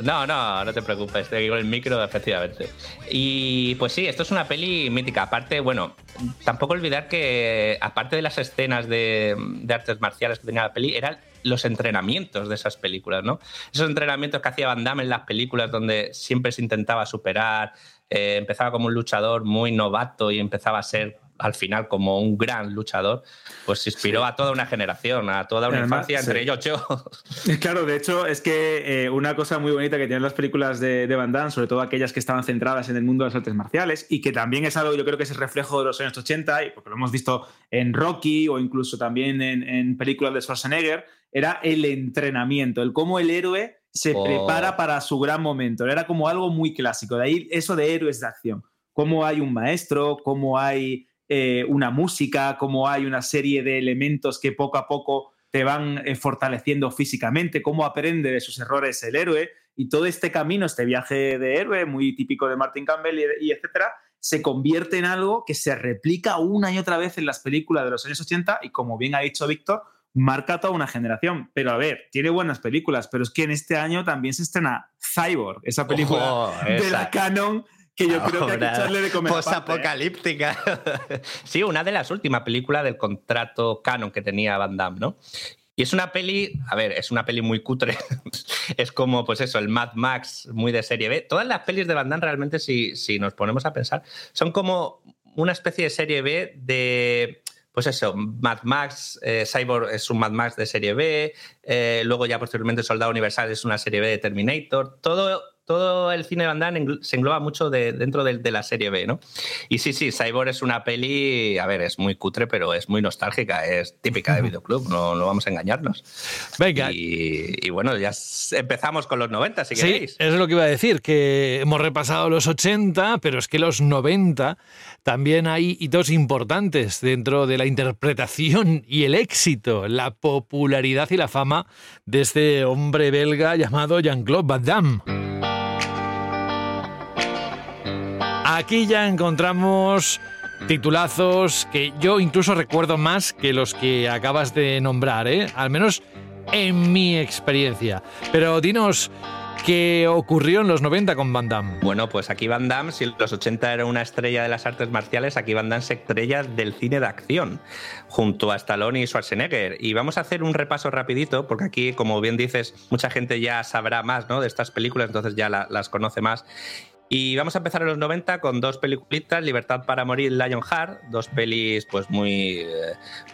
no, no, no te preocupes, estoy aquí con el micro, efectivamente. Y pues sí, esto es una peli mítica. Aparte, bueno, tampoco olvidar que, aparte de las escenas de, de artes marciales que tenía la peli, eran los entrenamientos de esas películas, ¿no? Esos entrenamientos que hacía Van Damme en las películas donde siempre se intentaba superar, eh, empezaba como un luchador muy novato y empezaba a ser al final como un gran luchador, pues inspiró a toda una generación, a toda una Además, infancia, entre sí. ellos yo. Claro, de hecho, es que eh, una cosa muy bonita que tienen las películas de, de Van Damme, sobre todo aquellas que estaban centradas en el mundo de las artes marciales, y que también es algo, yo creo que es el reflejo de los años 80, y porque lo hemos visto en Rocky o incluso también en, en películas de Schwarzenegger, era el entrenamiento, el cómo el héroe se Oh. prepara para su gran momento. Era como algo muy clásico. De ahí eso de héroes de acción. Cómo hay un maestro, cómo hay eh, una música, cómo hay una serie de elementos que poco a poco te van eh, fortaleciendo físicamente, cómo aprende de sus errores el héroe. Y todo este camino, este viaje de héroe, muy típico de Martin Campbell y, y etcétera, se convierte en algo que se replica una y otra vez en las películas de los años 80 y como bien ha dicho Víctor, marca toda una generación. Pero a ver, tiene buenas películas, pero es que en este año también se estrena Cyborg, esa película Ojo, de esa. la canon que yo creo que hay que Ahora, echarle de comer. ¿eh? Posapocalíptica. sí, una de las últimas películas del contrato canon que tenía Van Damme, ¿no? Y es una peli, a ver, es una peli muy cutre. es como, pues eso, el Mad Max muy de serie B. Todas las pelis de Van Damme realmente, si, si nos ponemos a pensar, son como una especie de serie B de, pues eso, Mad Max, eh, Cyborg es un Mad Max de serie B, eh, luego ya posteriormente Soldado Universal es una serie B de Terminator, todo, todo el cine de Van Damme se engloba mucho de- dentro de, de la serie B, ¿no? Y sí, sí, Cyborg es una peli, a ver, es muy cutre, pero es muy nostálgica, es típica de videoclub, no, no vamos a engañarnos. Venga. Y, y bueno, ya empezamos con los 90, si Sí, queréis. es lo que iba a decir, que hemos repasado los 80, pero es que los 90 también hay hitos importantes dentro de la interpretación y el éxito, la popularidad y la fama de este hombre belga llamado Jean-Claude Van Damme. Aquí ya encontramos titulazos que yo incluso recuerdo más que los que acabas de nombrar, ¿eh? al menos en mi experiencia. Pero dinos qué ocurrió en los 90 con Van Damme. Bueno, pues aquí Van Damme, si los 80 era una estrella de las artes marciales, aquí Van Damme es estrella del cine de acción, junto a Stallone y Schwarzenegger. Y vamos a hacer un repaso rapidito, porque aquí, como bien dices, mucha gente ya sabrá más ¿no? de estas películas, entonces ya la- las conoce más. Y vamos a empezar en los 90 con dos peliculitas, Libertad para morir, Lionheart, dos pelis pues muy, eh,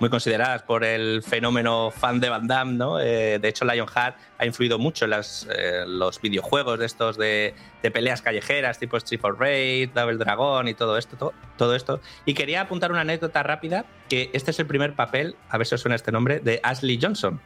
muy consideradas por el fenómeno fan de Van Damme, ¿no? Eh, de hecho, Lionheart ha influido mucho en las, eh, los videojuegos de estos de, de peleas callejeras, tipo Street for Raid, Double Dragon y todo esto, to- todo esto. Y quería apuntar una anécdota rápida, que este es el primer papel, a ver si os suena este nombre, de Ashley Johnson.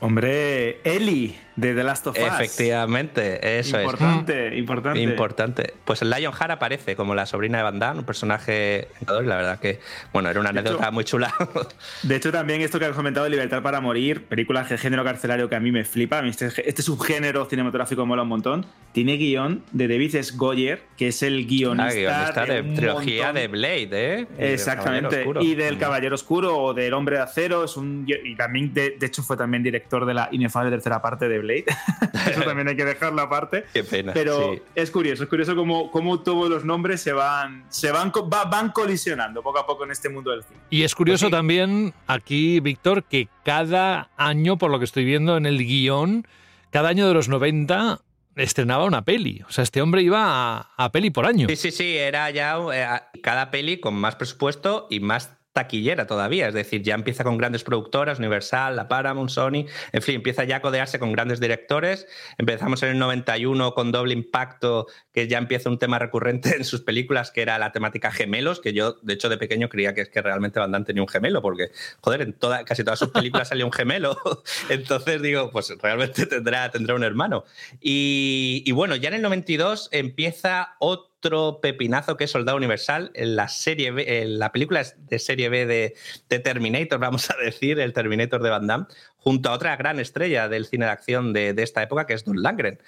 Hombre, Ellie de The Last of Us. Efectivamente, eso es. Importante, importante. Importante. Pues el Lionheart aparece como la sobrina de Van Damme, un personaje y la verdad que, bueno, era una De anécdota hecho- muy chula. De hecho, también esto que has comentado, Libertad para Morir, película de género carcelario que a mí me flipa. Este, este subgénero cinematográfico mola un montón. Tiene guion de David S. Goyer, que es el guionista, Ah, guionista de un trilogía montón- de Blade, ¿eh? Y del Exactamente. Caballero Oscuro. Y del Caballero Oscuro o del Hombre de Acero. Es un, y también, de, de hecho, fue también director de la inefable tercera parte de Blade. Eso también hay que dejarlo aparte. Qué pena. Pero sí. es curioso, es curioso cómo, cómo todos los nombres se van, se van, va- van colisionando poco a poco en este mundo del cine. Y es curioso también aquí, Víctor, que cada año, por lo que estoy viendo en el guion, cada año de los 90 estrenaba una peli. O sea, este hombre iba a, a peli por año. Sí, sí, sí, era ya eh, cada peli con más presupuesto y más taquillera todavía, es decir, ya empieza con grandes productoras, Universal, la Paramount, Sony, en fin, empieza ya a codearse con grandes directores. Empezamos en el 91 con Doble Impacto, que ya empieza un tema recurrente en sus películas, que era la temática gemelos, que yo, de hecho, de pequeño creía que es que realmente Van Damme tenía un gemelo, porque, joder, en toda, casi todas sus películas salía un gemelo. Entonces digo, pues realmente tendrá, tendrá un hermano. Y, y bueno, ya en el 92 empieza otro otro pepinazo que es Soldado Universal, en la serie B, en la película de serie B de, de, Terminator, vamos a decir, el Terminator de Van Damme, junto a otra gran estrella del cine de acción de, de esta época, que es Don Langren.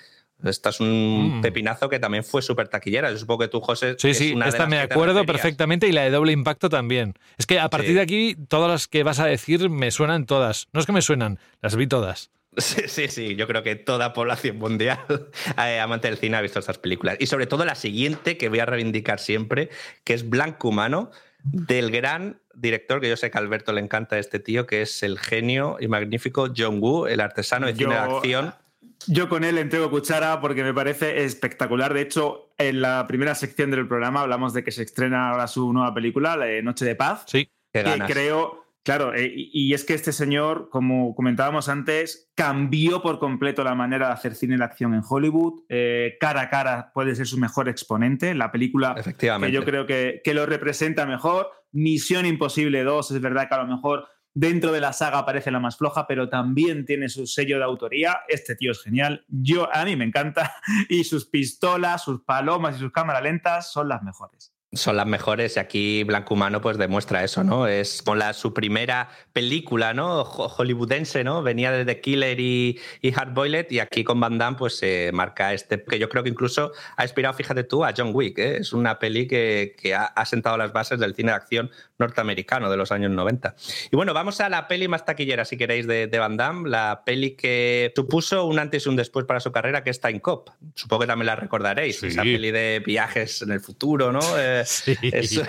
Esto es un mm. pepinazo que también fue súper taquillera. Yo supongo que tú, José. Sí, sí, esta me acuerdo perfectamente y la de doble impacto también. Es que a partir sí. de aquí, todas las que vas a decir me suenan todas. No es que me suenan, las vi todas. Sí, sí, sí, yo creo que toda población mundial eh, amante del cine ha visto estas películas. Y sobre todo la siguiente que voy a reivindicar siempre, que es Blanco Humano, del gran director, que yo sé que a Alberto le encanta este tío, que es el genio y magnífico John Woo, el artesano de cine de acción. Yo con él entrego cuchara porque me parece espectacular. De hecho, en la primera sección del programa hablamos de que se estrena ahora su nueva película, La Noche de Paz. Sí, que creo, claro, eh, y es que este señor, como comentábamos antes, cambió por completo la manera de hacer cine de acción en Hollywood. Eh, cara a cara puede ser su mejor exponente. La película que yo creo que, que lo representa mejor. Misión Imposible 2, es verdad que a lo mejor dentro de la saga parece la más floja, pero también tiene su sello de autoría. Este tío es genial. Yo, a mí me encanta. Y sus pistolas, sus palomas y sus cámaras lentas son las mejores son las mejores y aquí Blanco Humano pues demuestra eso, ¿no? Es con la, su primera película, ¿no? Hollywoodense, ¿no? Venía de The Killer y, y Hard Boiled y aquí con Van Damme pues se marca este, que yo creo que incluso ha inspirado, fíjate tú, a John Wick, ¿eh? Es una peli que, que ha, sentado las bases del cine de acción norteamericano de los años 90. Y bueno, vamos a la peli más taquillera, si queréis, de, de Van Damme, la peli que supuso un antes y un después para su carrera, que es Time Cop. Supongo que también la recordaréis, esa peli de viajes en el futuro, ¿no? Eh, es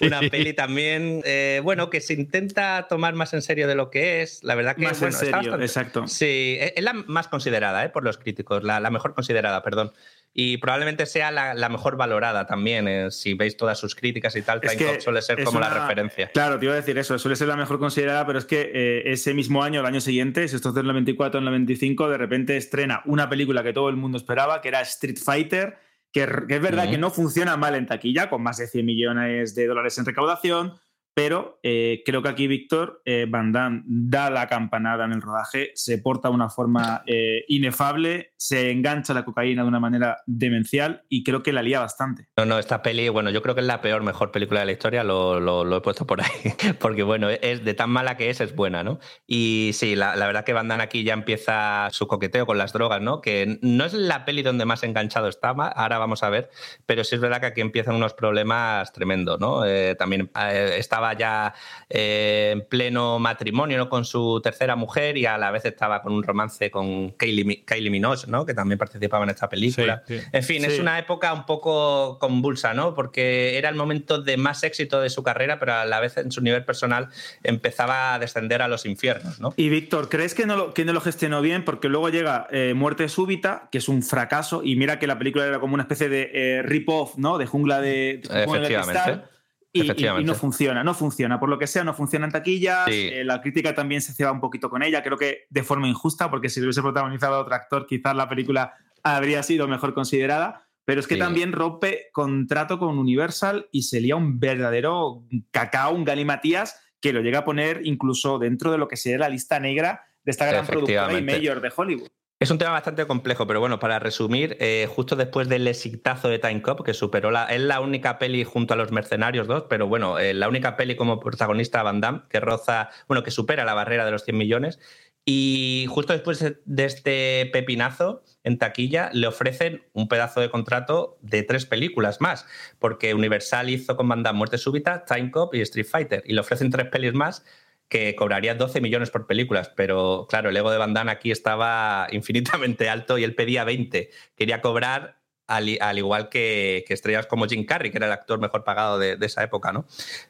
una, peli también, eh, bueno, que se intenta tomar más en serio de lo que es. La verdad que más en serio, exacto. Sí, es la más considerada ¿eh? por los críticos, la, mejor considerada, perdón y probablemente sea la, mejor valorada también. Eh, si veis todas sus críticas y tal, Time Cop suele ser como la referencia. Claro, te iba a decir eso, suele ser la mejor considerada, pero es que ese mismo año, el año siguiente, si esto es del 94 en el 95, de repente estrena una película que todo el mundo esperaba, que era Street Fighter, que, es verdad que no funciona mal en taquilla, con más de 100 millones de dólares en recaudación, pero eh, creo que aquí Víctor eh, Van Damme da la campanada en el rodaje, se porta de una forma eh, inefable, se engancha la cocaína de una manera demencial y creo que la lía bastante. No, no, esta peli, bueno, yo creo que es la peor, mejor película de la historia, lo, he puesto por ahí, porque bueno, es de tan mala que es, es buena, ¿no? Y sí, la, verdad que Van Damme aquí ya empieza su coqueteo con las drogas, ¿no? Que no es la peli donde más enganchado estaba, ahora vamos a ver, pero sí es verdad que aquí empiezan unos problemas tremendos, ¿no? también estaba ya eh, en pleno matrimonio ¿no? con su tercera mujer y a la vez estaba con un romance con Kylie, Kylie Minogue, ¿no? que también participaba en esta película. En fin, es una época un poco convulsa, ¿no? porque era el momento de más éxito de su carrera, pero a la vez en su nivel personal empezaba a descender a los infiernos. ¿no? Y Víctor, ¿crees que no lo, que no lo gestionó bien? Porque luego llega eh, Muerte Súbita, que es un fracaso, y mira que la película era como una especie de eh, rip-off, ¿no? De jungla de, Efectivamente. Y, no funciona, no funciona. Por lo que sea, no funciona en taquillas. Eh, la crítica también se ceba un poquito con ella, creo que de forma injusta, porque si lo hubiese protagonizado otro actor, quizás la película habría sido mejor considerada. Pero es que también rompe contrato con Universal y se lía un verdadero cacao, un galimatías, que lo llega a poner incluso dentro de lo que sería la lista negra de esta gran productora y mayor de Hollywood. Es un tema bastante complejo, pero bueno, para resumir, eh, justo después del exitazo de Time Cop, que superó la. Es la única peli junto a Los Mercenarios 2, pero bueno, eh, la única peli como protagonista Van Damme que roza, bueno, que supera la barrera de los 100 millones. Y justo después de este pepinazo en taquilla, le ofrecen un pedazo de contrato de tres películas más, porque Universal hizo con Van Damme Muerte Súbita, Time Cop y Street Fighter, y le ofrecen tres pelis más que cobraría 12 millones por películas, pero claro, el ego de Van Damme aquí estaba infinitamente alto y él pedía 20. Quería cobrar al, igual que, estrellas como Jim Carrey, que era el actor mejor pagado de, esa época, ¿no?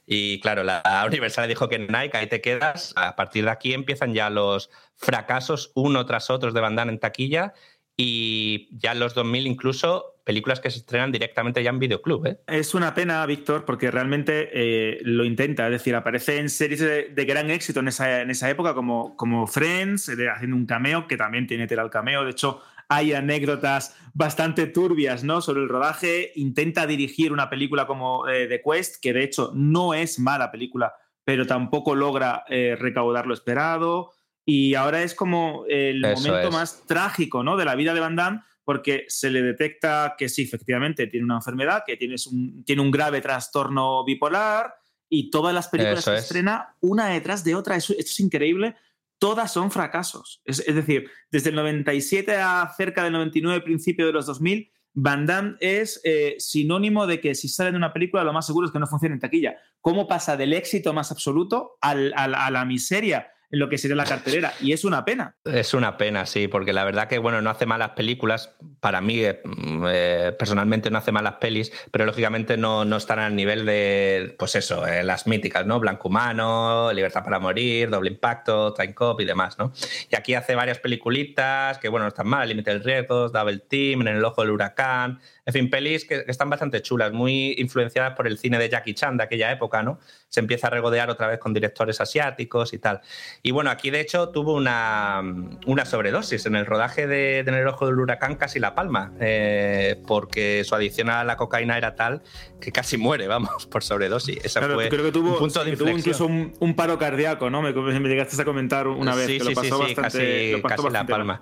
Y claro, la Universal dijo que Nike, ahí te quedas. A partir de aquí empiezan ya los fracasos uno tras otro de Van Damme en taquilla y ya en los 2000 incluso películas que se estrenan directamente ya en videoclub. ¿eh? Es una pena, Víctor, porque realmente eh, lo intenta, es decir, aparece en series de, gran éxito en esa, en esa época como, como Friends, eh, haciendo un cameo, que también tiene tela al cameo, de hecho hay anécdotas bastante turbias ¿no? sobre el rodaje, intenta dirigir una película como The Quest, que de hecho no es mala película, pero tampoco logra recaudar lo esperado. Y ahora es como el momento más trágico ¿no? de la vida de Van Damme, porque se le detecta que sí, efectivamente, tiene una enfermedad, que tiene un, tiene un grave trastorno bipolar y todas las películas que estrena, una detrás de otra, esto es increíble, todas son fracasos. Es, decir, desde el 97 a cerca del 99, principio de los 2000, Van Damme es eh, sinónimo de que si sale de una película, lo más seguro es que no funcione en taquilla. ¿Cómo pasa del éxito más absoluto a la miseria? En lo que sería la cartelera. Y es una pena. Es una pena, sí, porque la verdad que, bueno, no hace malas películas. Para mí, eh, eh, personalmente, no hace malas pelis, pero lógicamente no, no están al nivel de, pues eso, eh, las míticas, ¿no? Blanco Humano, Libertad para Morir, Doble Impacto, Time Cop y demás, ¿no? Y aquí hace varias peliculitas que, bueno, no están mal, Límite del Riesgos, Double Team, En el Ojo del Huracán, En fin, pelis que, que están bastante chulas, muy influenciadas por el cine de Jackie Chan de aquella época, ¿no? Se empieza a regodear otra vez con directores asiáticos y tal. Y bueno, aquí de hecho tuvo una, una sobredosis en el rodaje de, de En el ojo del huracán, casi la palma, eh, porque su adicción a la cocaína era tal que casi muere, vamos, por sobredosis. Esa Claro, fue creo que tuvo, un punto de que tuvo incluso un, un paro cardíaco, ¿no? Me, me llegaste a comentar una vez Sí, que sí, lo pasó sí, sí, bastante, casi- lo pasó casi la mal.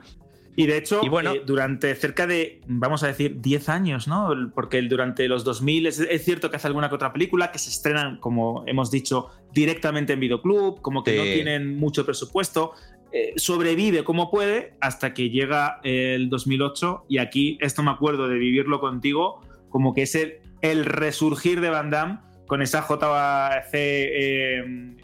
Y de hecho, Y bueno- eh, durante cerca de, vamos a decir, 10 años, ¿no? Porque durante los 2000 es, es cierto que hace alguna que otra película que se estrenan, como hemos dicho, directamente en videoclub, como que no Sí. tienen mucho presupuesto. eh, sobrevive como puede hasta que llega el 2008 y aquí, esto me acuerdo de vivirlo contigo, como que es el, el resurgir de Van Damme con esa JC eh,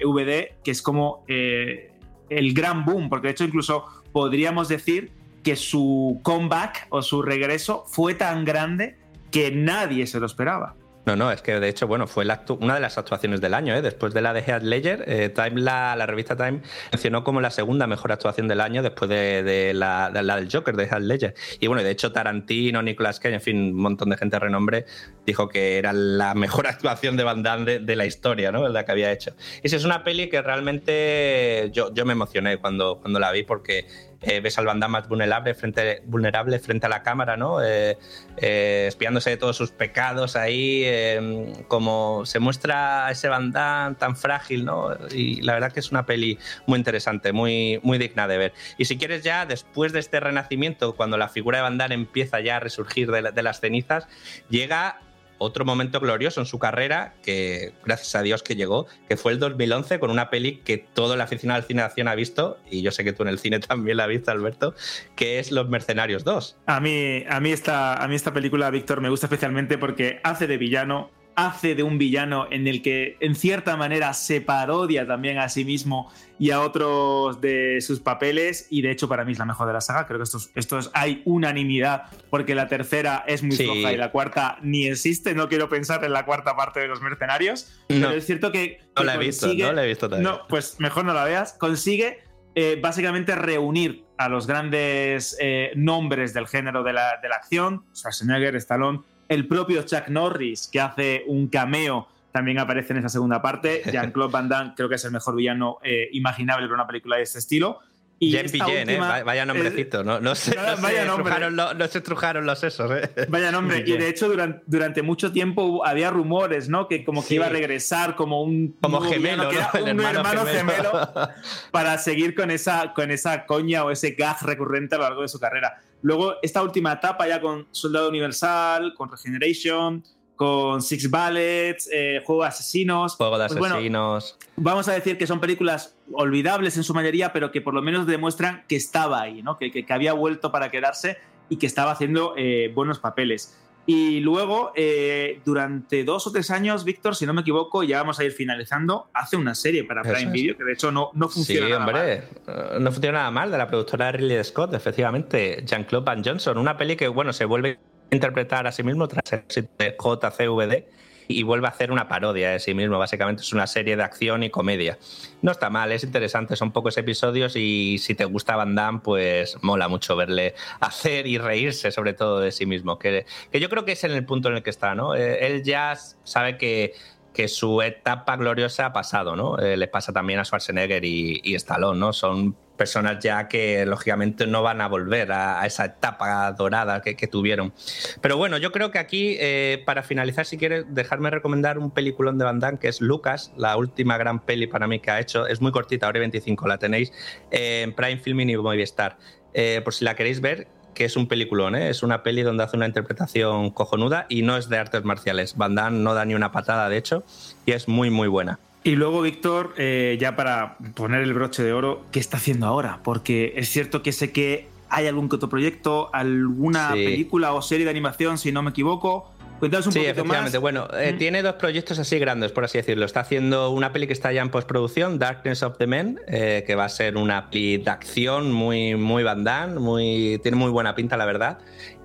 que es como eh, el gran boom, porque de hecho incluso podríamos decir que su comeback o su regreso fue tan grande que nadie se lo esperaba. No, no, es que de hecho, bueno, fue la una de las actuaciones del año, ¿eh? después de la de Heath Ledger, eh, Time, la, la revista Time mencionó como la segunda mejor actuación del año después de, de la, de la del Joker, de Heath Ledger. Y bueno, de hecho Tarantino, Nicolas Cage, en fin, un montón de gente de renombre dijo que era la mejor actuación de Van Damme de, de la historia, ¿no? La que había hecho. Y sí, es una peli que realmente yo, yo me emocioné cuando, cuando la vi porque eh, ves al Van más vulnerable frente, vulnerable frente a la cámara, ¿no? Eh, eh, espiándose de todos sus pecados ahí, eh, como se muestra ese Van tan frágil, ¿no? Y la verdad que es una peli muy interesante, muy, muy digna de ver. Y si quieres ya, después de este renacimiento, cuando la figura de Van empieza ya a resurgir de las cenizas, llega otro momento glorioso en su carrera, que gracias a Dios que llegó, que fue el 2011 con una peli que todo el aficionado al cine de acción ha visto, y yo sé que tú en el cine también la has visto, Alberto, que es Los Mercenarios 2. A mí, a mí, esta, a mí esta película, Víctor, me gusta especialmente porque hace de villano, hace de un villano en el que en cierta manera se parodia también a sí mismo y a otros de sus papeles y de hecho para mí es la mejor de la saga. Creo que estos, estos hay unanimidad porque la tercera es muy Sí. floja y la cuarta ni existe. No quiero pensar en la cuarta parte de Los Mercenarios, No. pero es cierto que... No que la he visto, no la he visto todavía. No, pues mejor no la veas. Consigue eh, básicamente reunir a los grandes eh, nombres del género de la, de la acción, Schwarzenegger, Stallone, el propio Chuck Norris, que hace un cameo, también aparece en esa segunda parte. Jean-Claude Van Damme creo que es el mejor villano eh, imaginable para una película de este estilo. Y Jen Pillen, ¿eh? última- Va- Vaya nombrecito, no, no, se, Vaya- no se vaya nombre. estrujaron lo- no se estrujaron los sesos, ¿eh? Vaya nombre, y de hecho durante, durante mucho tiempo había rumores, ¿no? Que como que Sí. iba a regresar como un Como gemelo, que un hermano hermano, gemelo. gemelo, para seguir con esa, con esa coña o ese gag recurrente a lo largo de su carrera. Luego, esta última etapa ya con Soldado Universal, con Regeneration, con Six Ballets, eh, Juego de Asesinos. Juego de Pues bueno, asesinos. vamos a decir que son películas olvidables en su mayoría, pero que por lo menos demuestran que estaba ahí, ¿no? que, que- que había vuelto para quedarse y que estaba haciendo eh, buenos papeles. Y luego, eh, durante dos o tres años, Víctor, si no me equivoco, ya vamos a ir finalizando, hace una serie para Prime es. Video, que de hecho no, no funciona Sí, nada mal. hombre, eh, no funciona nada mal, de la productora Ridley Scott, efectivamente, Jean-Claude Van Johnson, una peli que, bueno, se vuelve a interpretar a sí mismo tras el éxito de JCVD y vuelve a hacer una parodia de sí mismo, básicamente es una serie de acción y comedia. No está mal, es interesante, son pocos episodios y si te gusta Van Damme, pues mola mucho verle hacer y reírse sobre todo de sí mismo, que, que yo creo que es en el punto en el que está, ¿no? Eh, él ya sabe que que su etapa gloriosa ha pasado, ¿no? Eh, le pasa también a Schwarzenegger y, y Stallone, ¿no? Son personas ya que lógicamente no van a volver a, esa etapa dorada que, tuvieron. Pero bueno, yo creo que aquí, eh, para finalizar, si quieres, dejarme recomendar un peliculón de Van Damme, que es Lucas, la última gran peli para mí que ha hecho. Es muy cortita, hora y 25, la tenéis en Prime Filming y Movistar. Eh, por si la queréis ver, que es un peliculón, ¿eh? es una peli donde hace una interpretación cojonuda y no es de artes marciales. Van Damme no da ni una patada, de hecho, y es muy, muy buena. Y luego, Víctor, eh, ya para poner el broche de oro, ¿qué está haciendo ahora? Porque es cierto que sé que hay algún otro proyecto, alguna Sí. película o serie de animación, si no me equivoco. Cuéntanos un sí, poquito efectivamente. más. Bueno, eh, Mm. tiene dos proyectos así grandes, por así decirlo. Está haciendo una peli que está ya en postproducción, Darkness of the Men, eh, que va a ser una peli de acción muy, muy Damme, muy, tiene muy buena pinta, la verdad.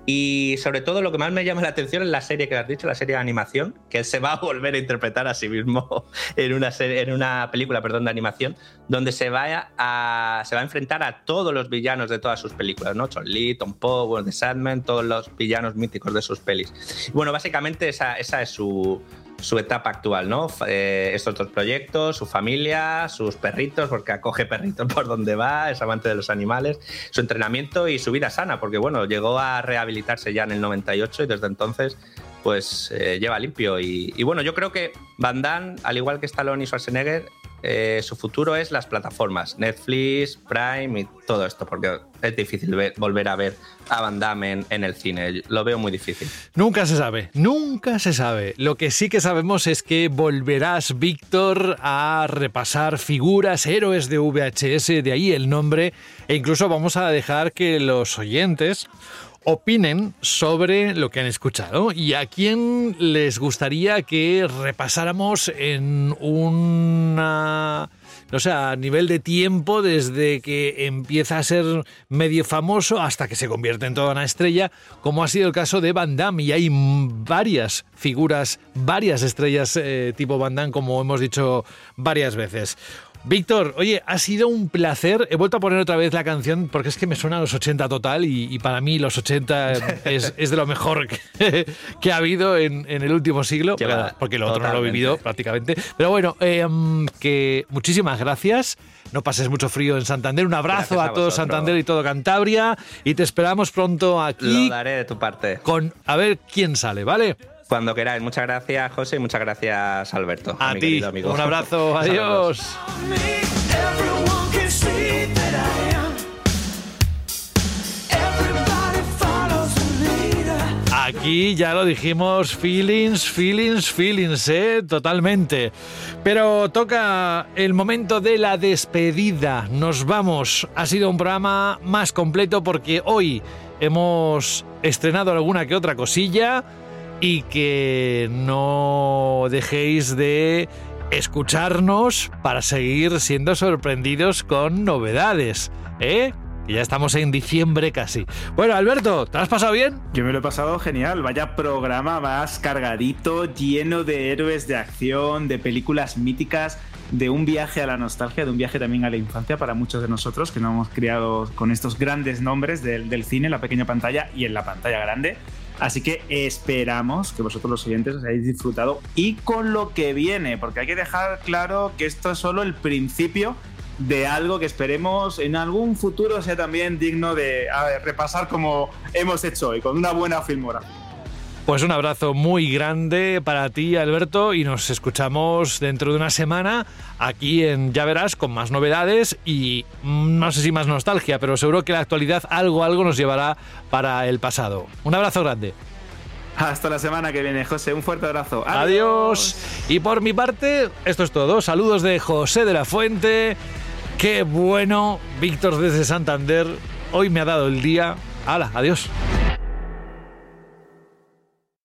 Y sobre todo lo que más me llama la atención es la serie que has dicho, la serie de animación, que él se va a volver a interpretar a sí mismo en una, serie, en una película perdón, de animación, donde se va, a, se va a enfrentar a todos los villanos de todas sus películas, ¿no? Chun Li, Tom Poe, The Sandman, todos los villanos míticos de sus pelis. Bueno, básicamente esa, esa es su, su etapa actual, ¿no? Eh, estos dos proyectos, su familia, sus perritos, porque acoge perritos por donde va, es amante de los animales, su entrenamiento y su vida sana, porque bueno, llegó a rehabilitarse ya en el 98 y desde entonces pues eh, lleva limpio. Y, y, bueno, yo creo que Van Damme, al igual que Stallone y Schwarzenegger, eh, su futuro es las plataformas, Netflix, Prime y todo esto, porque es difícil ver, volver a ver a Van Damme en, en, el cine. Lo veo muy difícil. Nunca se sabe, nunca se sabe. Lo que sí que sabemos es que volverás, Víctor, a repasar figuras, héroes de VHS, de ahí el nombre, e incluso vamos a dejar que los oyentes opinen sobre lo que han escuchado y a quién les gustaría que repasáramos en una no sé, a nivel de tiempo, desde que empieza a ser medio famoso hasta que se convierte en toda una estrella, como ha sido el caso de Van Damme. Y hay varias figuras, varias estrellas eh, tipo Van Damme, como hemos dicho varias veces. Víctor, oye, ha sido un placer. He vuelto a poner otra vez la canción porque es que me suena a los 80 total y, y para mí los 80 es, es de lo mejor que, que ha habido en, en, el último siglo, Lleva, porque lo otro no lo he vivido prácticamente. Pero bueno, eh, que muchísimas gracias. No pases mucho frío en Santander. Un abrazo Gracias a todo. Santander y todo Cantabria. Y te esperamos pronto aquí Lo daré de tu parte. con a ver quién sale, ¿vale? Cuando queráis. Muchas gracias, José, y muchas gracias, Alberto. A ti. amigo. Un abrazo. Adiós. Aquí ya lo dijimos, feelings, feelings, feelings, ¿eh? Totalmente. Pero toca el momento de la despedida. Nos vamos. Ha sido un programa más completo porque hoy hemos estrenado alguna que otra cosilla y que no dejéis de escucharnos para seguir siendo sorprendidos con novedades, ¿eh? Ya estamos en diciembre casi. Bueno, Alberto, ¿te has pasado bien? Yo me lo he pasado genial. Vaya programa más cargadito, lleno de héroes de acción, de películas míticas, de un viaje a la nostalgia, de un viaje también a la infancia para muchos de nosotros que nos hemos criado con estos grandes nombres del, del cine en la pequeña pantalla y en la pantalla grande. Así que esperamos que vosotros los oyentes os hayáis disfrutado y con lo que viene, porque hay que dejar claro que esto es solo el principio de algo que esperemos en algún futuro sea también digno de repasar como hemos hecho hoy, con una buena filmografía. Pues un abrazo muy grande para ti, Alberto, y nos escuchamos dentro de una semana aquí en Ya Verás con más novedades y mm, no sé si más nostalgia, pero seguro que la actualidad algo, algo nos llevará para el pasado. Un abrazo grande. Hasta la semana que viene, José. Un fuerte abrazo. Adiós. Y por mi parte, esto es todo. Saludos de José de la Fuente. Qué bueno, Víctor desde Santander. Hoy me ha dado el día. Hala, adiós.